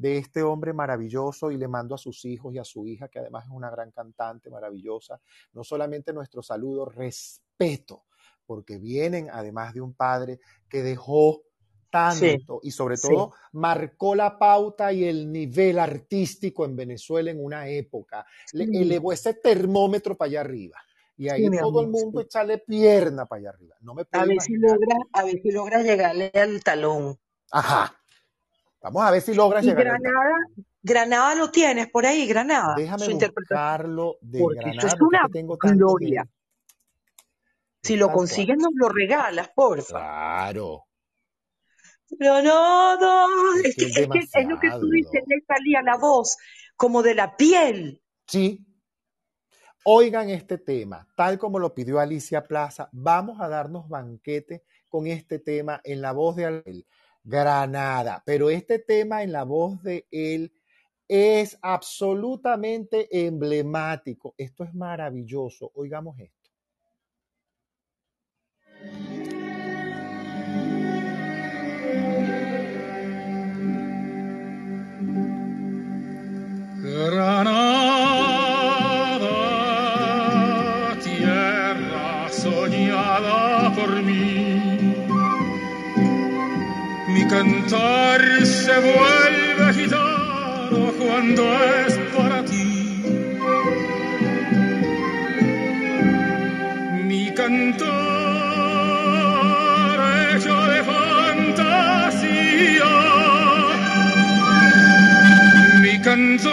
De este hombre maravilloso y le mando a sus hijos y a su hija, que además es una gran cantante maravillosa, no solamente nuestro saludo, respeto, porque vienen además de un padre que dejó tanto y sobre sí. todo marcó la pauta y el nivel artístico en Venezuela en una época. Le Sí. elevó ese termómetro para allá arriba. Y ahí todo el mundo sí. echarle pierna para allá arriba. No me A ver si logra, a ver si logra llegarle al talón. Ajá. Vamos a ver si logras llegar. Granada, Granada lo tienes por ahí, Granada, Déjame su buscarlo de Porque Granada, es una tengo gloria. Si lo consigues, nos lo regalas, porfa. Claro. Granada. Es Es que es que es lo que tú dices, le salía la voz como de la piel. Sí. Oigan este tema, tal como lo pidió Alicia Plaza, vamos a darnos banquete con este tema en la voz de Abel Granada, pero este tema en la voz de él es absolutamente emblemático. Esto es maravilloso. Oigamos esto. Granada, cantar se vuelve gitano cuando es para ti. Mi cantar hecho de fantasía. Mi cantor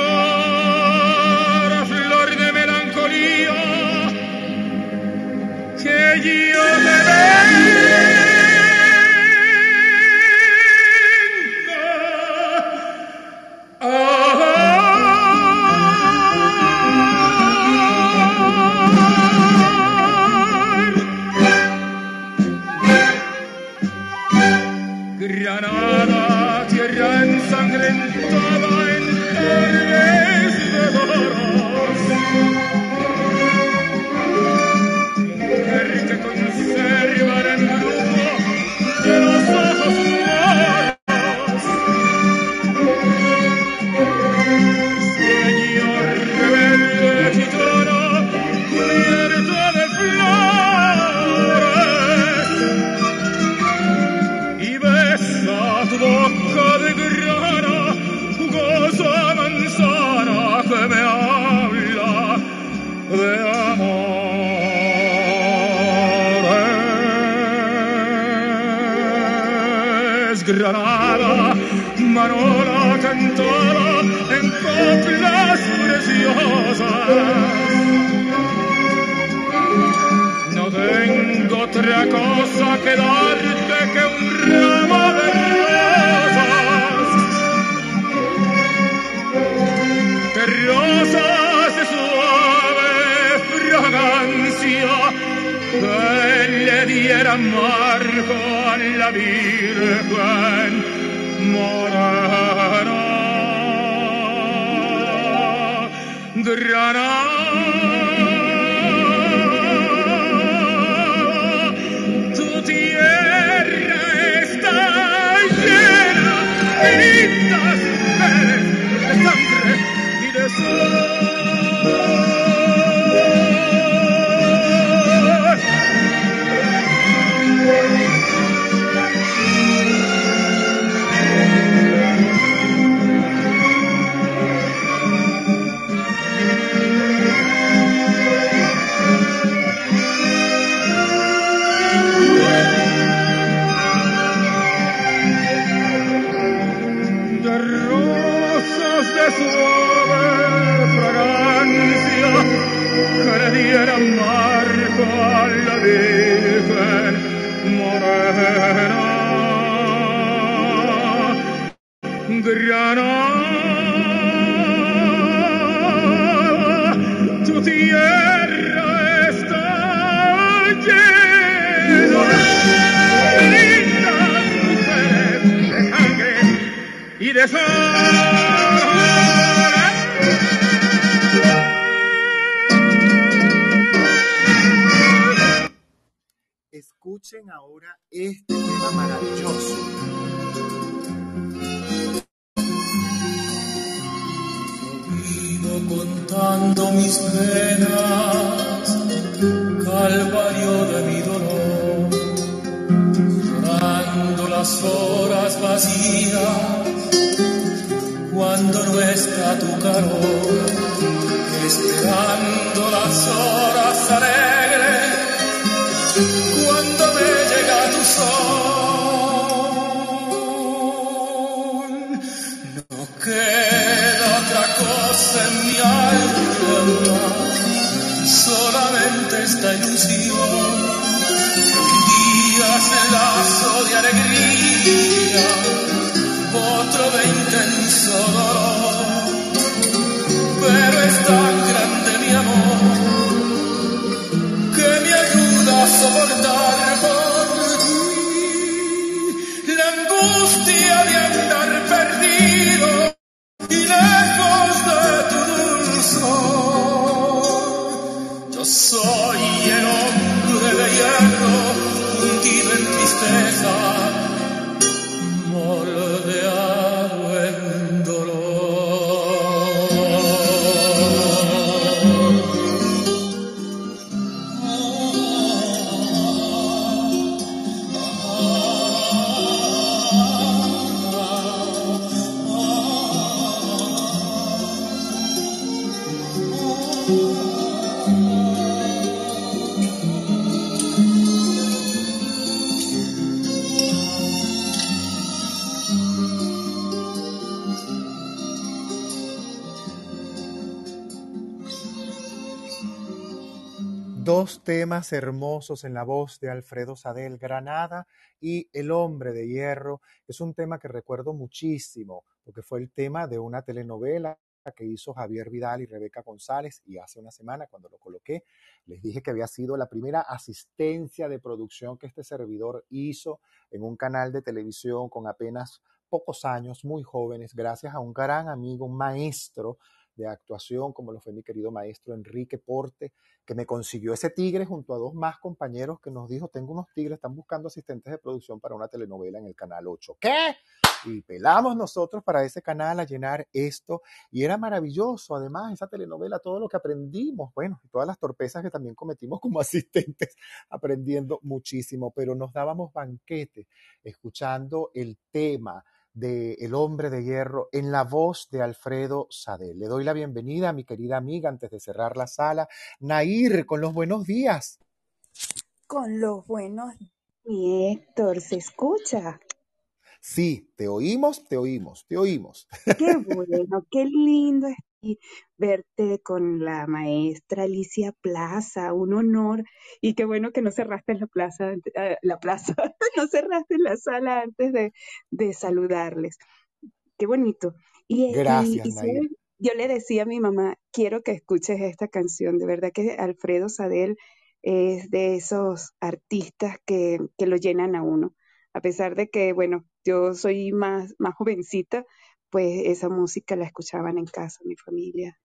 a flor de melancolía que yo Cantada en coplas preciosas. No tengo otra cosa que darte que un ramo de rosas. Que rosas de suave fragancia que le diera marco a la Virgen. Granada, tu tierra está llena de hermosos en la voz de Alfredo Sadel Granada y El hombre de hierro. Es un tema que recuerdo muchísimo porque fue el tema de una telenovela que hizo Javier Vidal y Rebeca González y hace una semana cuando lo coloqué les dije que había sido la primera asistencia de producción que este servidor hizo en un canal de televisión con apenas pocos años, muy jóvenes, gracias a un gran amigo, maestro de actuación, como lo fue mi querido maestro Enrique Porte, que me consiguió ese tigre junto a dos más compañeros que nos dijo, tengo unos tigres, están buscando asistentes de producción para una telenovela en el Canal 8. ¿Qué? Y pelamos nosotros para ese canal a llenar esto. Y era maravilloso, además, esa telenovela, todo lo que aprendimos, bueno, todas las torpezas que también cometimos como asistentes, aprendiendo muchísimo, pero nos dábamos banquete escuchando el tema de El hombre de hierro en la voz de Alfredo Sadel. Le doy la bienvenida a mi querida amiga antes de cerrar la sala, Nair, con los buenos días. Con los buenos mi Héctor, ¿se escucha? Sí, te oímos, te oímos, te oímos. Qué bueno, qué lindo es verte con la maestra Alicia Plaza, un honor. Y qué bueno que no cerraste la plaza, eh, la plaza, no cerraste la sala antes de, de saludarles. Qué bonito. Y, Gracias, y, yo le decía a mi mamá, quiero que escuches esta canción. De verdad que Alfredo Sadel es de esos artistas que, que lo llenan a uno. A pesar de que, bueno, yo soy más, más jovencita, pues esa música la escuchaban en casa, mi familia.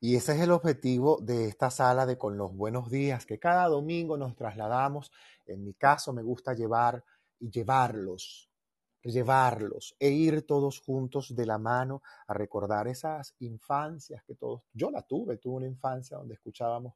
Y ese es el objetivo de esta sala de Con los Buenos Días, que cada domingo nos trasladamos. En mi caso me gusta llevar y llevarlos, llevarlos e ir todos juntos de la mano a recordar esas infancias que todos, yo la tuve, tuve una infancia donde escuchábamos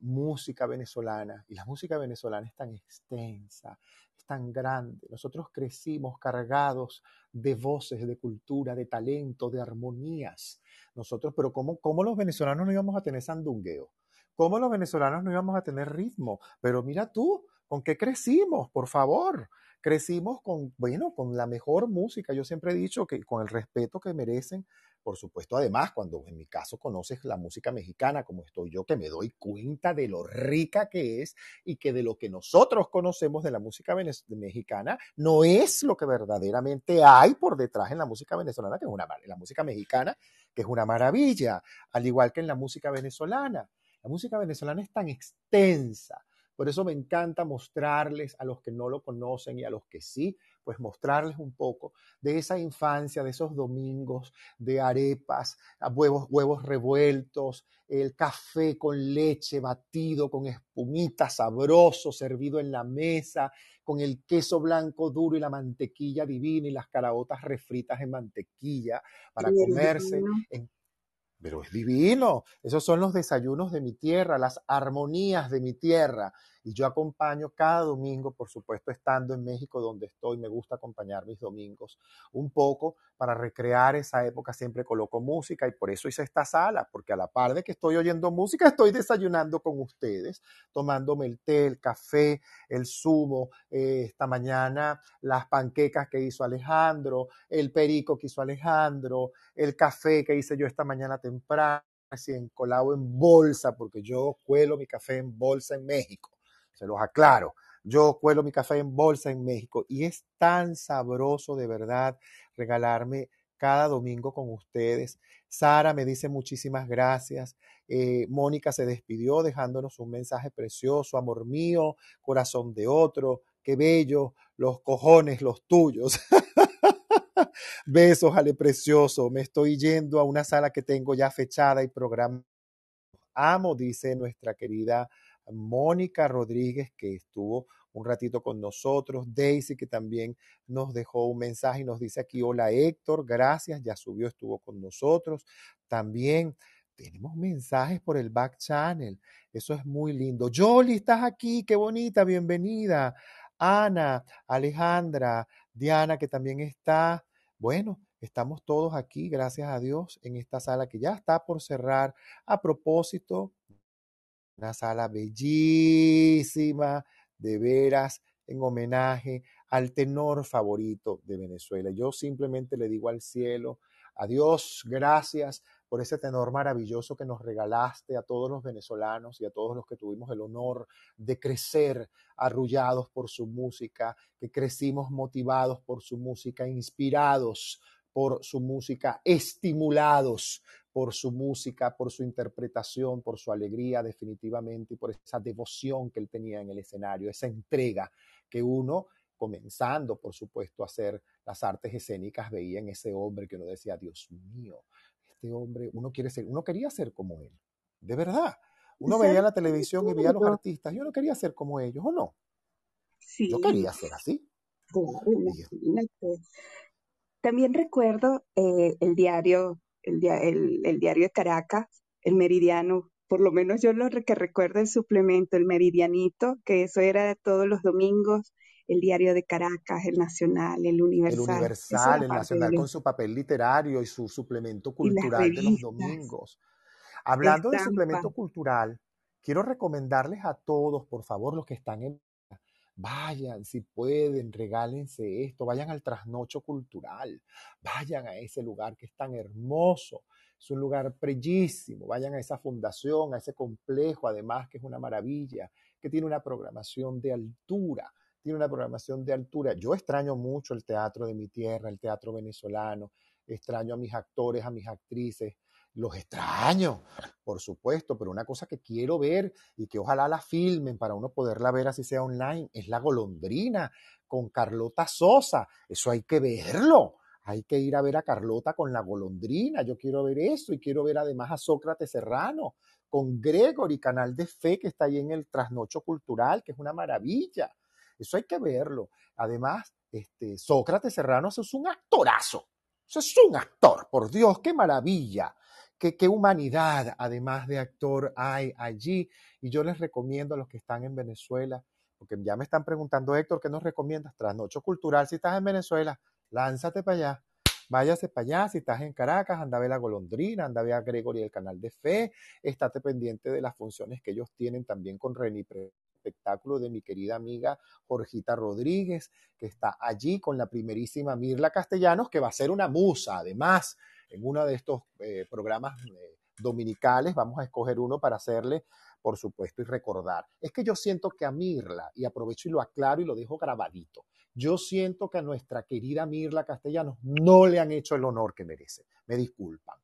música venezolana y la música venezolana es tan extensa, es tan grande. Nosotros crecimos cargados de voces, de cultura, de talento, de armonías. Nosotros, pero ¿cómo, cómo los venezolanos no íbamos a tener sandungueo? ¿Cómo los venezolanos no íbamos a tener ritmo? Pero mira tú, ¿con qué crecimos? Por favor. Crecimos con, bueno, con la mejor música. Yo siempre he dicho que con el respeto que merecen por supuesto, además, cuando en mi caso conoces la música mexicana como estoy yo, que me doy cuenta de lo rica que es y que de lo que nosotros conocemos de la música mexicana no es lo que verdaderamente hay por detrás en la música venezolana, que es una la música mexicana, que es una maravilla, al igual que en la música venezolana. La música venezolana es tan extensa, por eso me encanta mostrarles a los que no lo conocen y a los que sí, pues mostrarles un poco de esa infancia, de esos domingos de arepas, huevos, huevos revueltos, el café con leche batido, con espumita sabroso, servido en la mesa, con el queso blanco duro y la mantequilla divina y las caraotas refritas en mantequilla para comerse en pero es divino. Esos son los desayunos de mi tierra, las armonías de mi tierra. Y yo acompaño cada domingo, por supuesto, estando en México donde estoy, me gusta acompañar mis domingos un poco para recrear esa época. Siempre coloco música y por eso hice esta sala, porque a la par de que estoy oyendo música, estoy desayunando con ustedes, tomándome el té, el café, el zumo, eh, esta mañana las panquecas que hizo Alejandro, el perico que hizo Alejandro, el café que hice yo esta mañana temprano en colado en bolsa, porque yo cuelo mi café en bolsa en México se los aclaro. Yo cuelo mi café en bolsa en México y es tan sabroso de verdad regalarme cada domingo con ustedes. Sara me dice muchísimas gracias. Eh, Mónica se despidió dejándonos un mensaje precioso. Amor mío, corazón de otro, qué bello, los cojones, los tuyos. Besos, Ale Precioso. Me estoy yendo a una sala que tengo ya fechada y programada. Amo, dice nuestra querida Mónica Rodríguez, que estuvo un ratito con nosotros, Daisy, que también nos dejó un mensaje y nos dice aquí, hola Héctor, gracias, ya subió, estuvo con nosotros. También tenemos mensajes por el back channel, eso es muy lindo. Jolie, estás aquí, qué bonita, bienvenida. Ana, Alejandra, Diana, que también está. Bueno, estamos todos aquí, gracias a Dios, en esta sala que ya está por cerrar. A propósito, una sala bellísima, de veras, en homenaje al tenor favorito de Venezuela. Yo simplemente le digo al cielo, adiós, gracias por ese tenor maravilloso que nos regalaste a todos los venezolanos y a todos los que tuvimos el honor de crecer arrullados por su música, que crecimos motivados por su música, inspirados por su música, estimulados por su música, por su interpretación, por su alegría definitivamente y por esa devoción que él tenía en el escenario, esa entrega que uno, comenzando por supuesto a hacer las artes escénicas, veía en ese hombre que uno decía, Dios mío, este hombre, uno quiere ser, uno quería ser como él, de verdad. Uno veía la televisión y veía a los artistas, yo no quería ser como ellos, ¿o no? Sí. Yo quería ser así. También recuerdo eh, el diario el, el, diario de Caracas, el Meridiano, por lo menos yo lo que recuerdo el suplemento, el Meridianito, que eso era todos los domingos, el diario de Caracas, el Nacional, el Universal. El Universal, el Nacional con su papel literario y su suplemento cultural de los domingos. Hablando de suplemento cultural, quiero recomendarles a todos, por favor, los que están en Vayan, si pueden, regálense esto, vayan al trasnocho cultural, vayan a ese lugar que es tan hermoso, es un lugar bellísimo, vayan a esa fundación, a ese complejo, además que es una maravilla, que tiene una programación de altura, tiene una programación de altura. Yo extraño mucho el teatro de mi tierra, el teatro venezolano, extraño a mis actores, a mis actrices, los extraño, por supuesto, pero una cosa que quiero ver y que ojalá la filmen para uno poderla ver así sea online es La Golondrina con Carlota Sosa. Eso hay que verlo. Hay que ir a ver a Carlota con La Golondrina. Yo quiero ver eso y quiero ver además a Sócrates Serrano con Gregory, canal de fe que está ahí en el trasnocho cultural, que es una maravilla. Eso hay que verlo. Además, este, Sócrates Serrano es un actorazo. Eso es un actor, por Dios, qué maravilla qué, humanidad, además de actor, hay allí. Y yo les recomiendo a los que están en Venezuela, porque ya me están preguntando, Héctor, ¿qué nos recomiendas? Trasnocho cultural, si estás en Venezuela, lánzate para allá. Váyase para allá, si estás en Caracas, anda a ver la golondrina, anda a ver a Gregory el canal de fe, estate pendiente de las funciones que ellos tienen también con Reni espectáculo de mi querida amiga Jorgita Rodríguez, que está allí con la primerísima Mirla Castellanos, que va a ser una musa, además, en uno de estos eh, programas eh, dominicales, vamos a escoger uno para hacerle, por supuesto, y recordar. Es que yo siento que a Mirla, y aprovecho y lo aclaro y lo dejo grabadito, yo siento que a nuestra querida Mirla Castellanos no le han hecho el honor que merece. Me disculpan.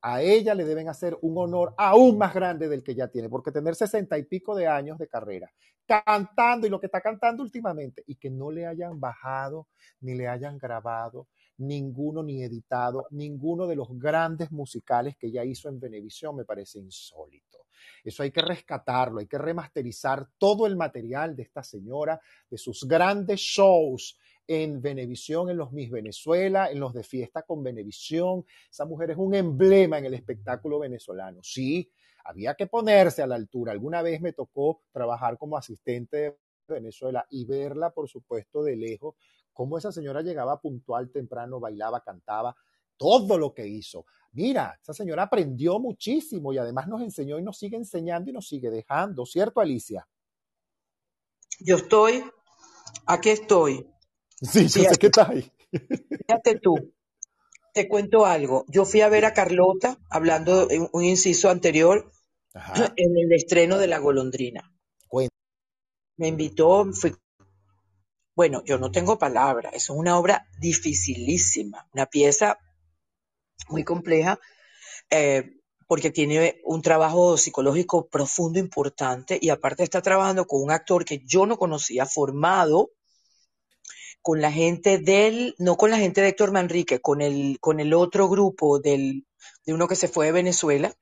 A ella le deben hacer un honor aún más grande del que ya tiene, porque tener sesenta y pico de años de carrera, cantando y lo que está cantando últimamente, y que no le hayan bajado ni le hayan grabado ninguno ni editado ninguno de los grandes musicales que ella hizo en Venevisión, me parece insólito. Eso hay que rescatarlo, hay que remasterizar todo el material de esta señora, de sus grandes shows en Venevisión, en los Miss Venezuela, en los de fiesta con Venevisión. Esa mujer es un emblema en el espectáculo venezolano. Sí, había que ponerse a la altura. Alguna vez me tocó trabajar como asistente de Venezuela y verla, por supuesto, de lejos, cómo esa señora llegaba puntual, temprano, bailaba, cantaba, todo lo que hizo. Mira, esa señora aprendió muchísimo y además nos enseñó y nos sigue enseñando y nos sigue dejando, ¿cierto, Alicia? Yo estoy, aquí estoy. Sí, yo sé Fíjate, que está ahí. fíjate tú, te cuento algo. Yo fui a ver a Carlota, hablando en un inciso anterior, Ajá, en el estreno de La Golondrina. cuenta. Me invitó, fui, bueno, yo no tengo palabra, es una obra dificilísima, una pieza muy compleja, eh, porque tiene un trabajo psicológico profundo, importante, y aparte está trabajando con un actor que yo no conocía, formado con la gente del, no con la gente de Héctor Manrique, con el, con el otro grupo del, de uno que se fue de Venezuela,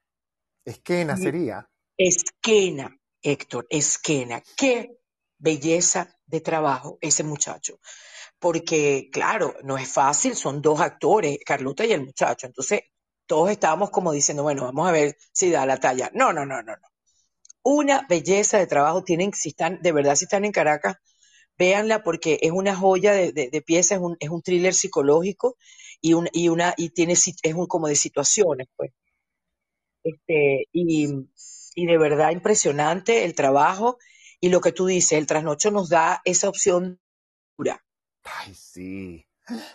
Esquena sería. Esquena, Héctor, Esquena, qué belleza de trabajo ese muchacho. Porque, claro, no es fácil, son dos actores, Carlota y el muchacho. Entonces, todos estábamos como diciendo, bueno, vamos a ver si da la talla. No, no, no, no, no. Una belleza de trabajo. Tienen, si están, de verdad, si están en Caracas, véanla porque es una joya de, de, de pieza, es un, es un thriller psicológico y, un, y una, y tiene, es un, como de situaciones, pues. Este, y, y de verdad impresionante el trabajo y lo que tú dices, el trasnocho nos da esa opción dura. Ay, sí.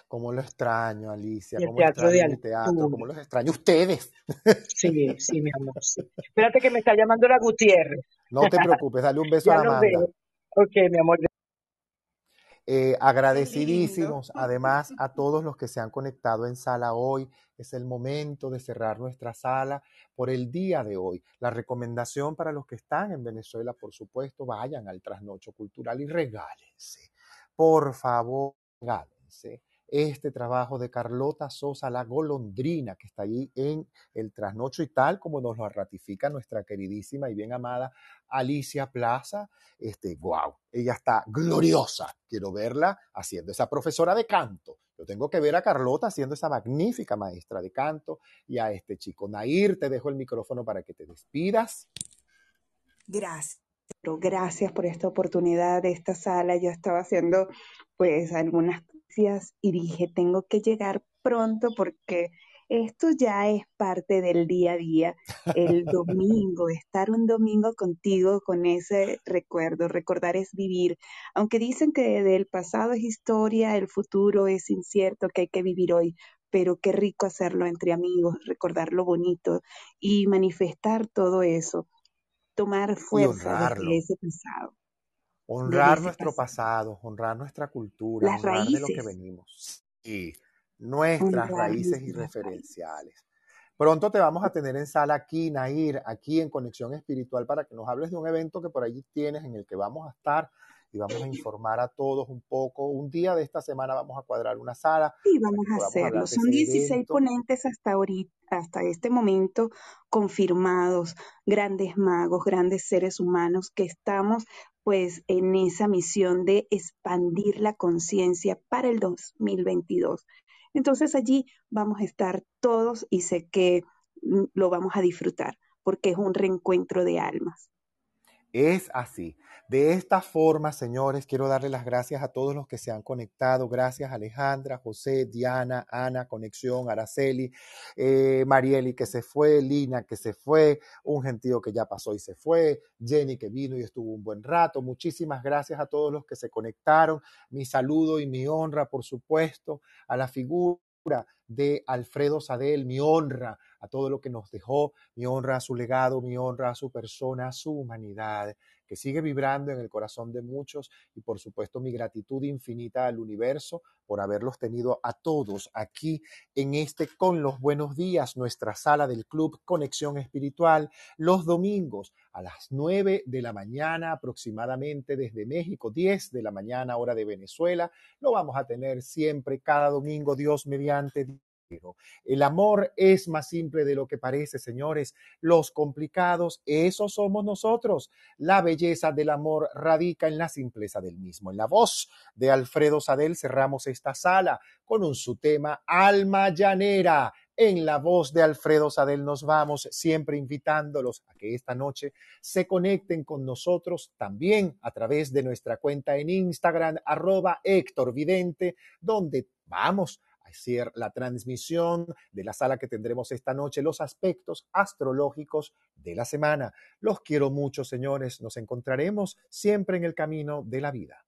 Cómo lo extraño, Alicia, el cómo teatro de extraño mi teatro, altura. cómo los extraño ustedes. Sí, sí, mi amor, sí. Espérate que me está llamando la Gutiérrez. No te preocupes, dale un beso a Ya la lo Amanda. veo. Ok, mi amor. Eh, agradecidísimos además a todos los que se han conectado en sala hoy. Es el momento de cerrar nuestra sala por el día de hoy. La recomendación para los que están en Venezuela, por supuesto, vayan al trasnocho cultural y regálense. Por favor, regálense este trabajo de Carlota Sosa, la golondrina, que está allí en el trasnocho y tal como nos lo ratifica nuestra queridísima y bien amada Alicia Plaza este, wow, ella está gloriosa. Quiero verla haciendo esa profesora de canto. Yo tengo que ver a Carlota haciendo esa magnífica maestra de canto y a este chico. Nair, te dejo el micrófono para que te despidas. Gracias. Gracias por esta oportunidad de esta sala. Yo estaba haciendo pues algunas y dije, tengo que llegar pronto porque esto ya es parte del día a día. El domingo, estar un domingo contigo con ese recuerdo, recordar es vivir. Aunque dicen que del pasado es historia, el futuro es incierto, que hay que vivir hoy. Pero qué rico hacerlo entre amigos, recordar lo bonito y manifestar todo eso tomar fuerza desde ese pasado, Honrar nuestro pasado. honrar nuestra cultura, Las honrar de lo que raíces, venimos. Nuestras honrar raíces y raíces. referenciales. Pronto te vamos a tener en sala aquí, Nair, aquí en Conexión Espiritual, para que nos hables de un evento que por allí tienes en el que vamos a estar y vamos a informar a todos un poco. Un día de esta semana vamos a cuadrar una sala Sí, vamos a hacerlo. Son ese 16 evento. ponentes hasta ahorita, hasta este momento confirmados, grandes magos, grandes seres humanos que estamos pues en esa misión de expandir la conciencia para el 2022. Entonces allí vamos a estar todos y sé que mm, lo vamos a disfrutar porque es un reencuentro de almas. Es así. De esta forma, señores, quiero darle las gracias a todos los que se han conectado. Gracias Alejandra, José, Diana, Ana, Conexión, Araceli, eh, Marieli que se fue, Lina que se fue, un gentío que ya pasó y se fue, Jenny que vino y estuvo un buen rato. Muchísimas gracias a todos los que se conectaron. Mi saludo y mi honra, por supuesto, a la figura de Alfredo Sadel, mi honra a todo lo que nos dejó, mi honra a su legado, mi honra a su persona, a su humanidad, que sigue vibrando en el corazón de muchos y por supuesto mi gratitud infinita al universo por haberlos tenido a todos aquí en este con los buenos días, nuestra sala del club Conexión Espiritual, los domingos a las 9 de la mañana aproximadamente desde México, 10 de la mañana hora de Venezuela. Lo vamos a tener siempre cada domingo, Dios mediante. El amor es más simple de lo que parece, señores. Los complicados, esos somos nosotros. La belleza del amor radica en la simpleza del mismo. En la voz de Alfredo Sadel cerramos esta sala con un su tema Alma Llanera. En la voz de Alfredo Sadel nos vamos siempre invitándolos a que esta noche se conecten con nosotros también a través de nuestra cuenta en Instagram, arroba Héctor Vidente, donde vamos hacer la transmisión de la sala que tendremos esta noche, los aspectos astrológicos de la semana. Los quiero mucho, señores. Nos encontraremos siempre en el camino de la vida.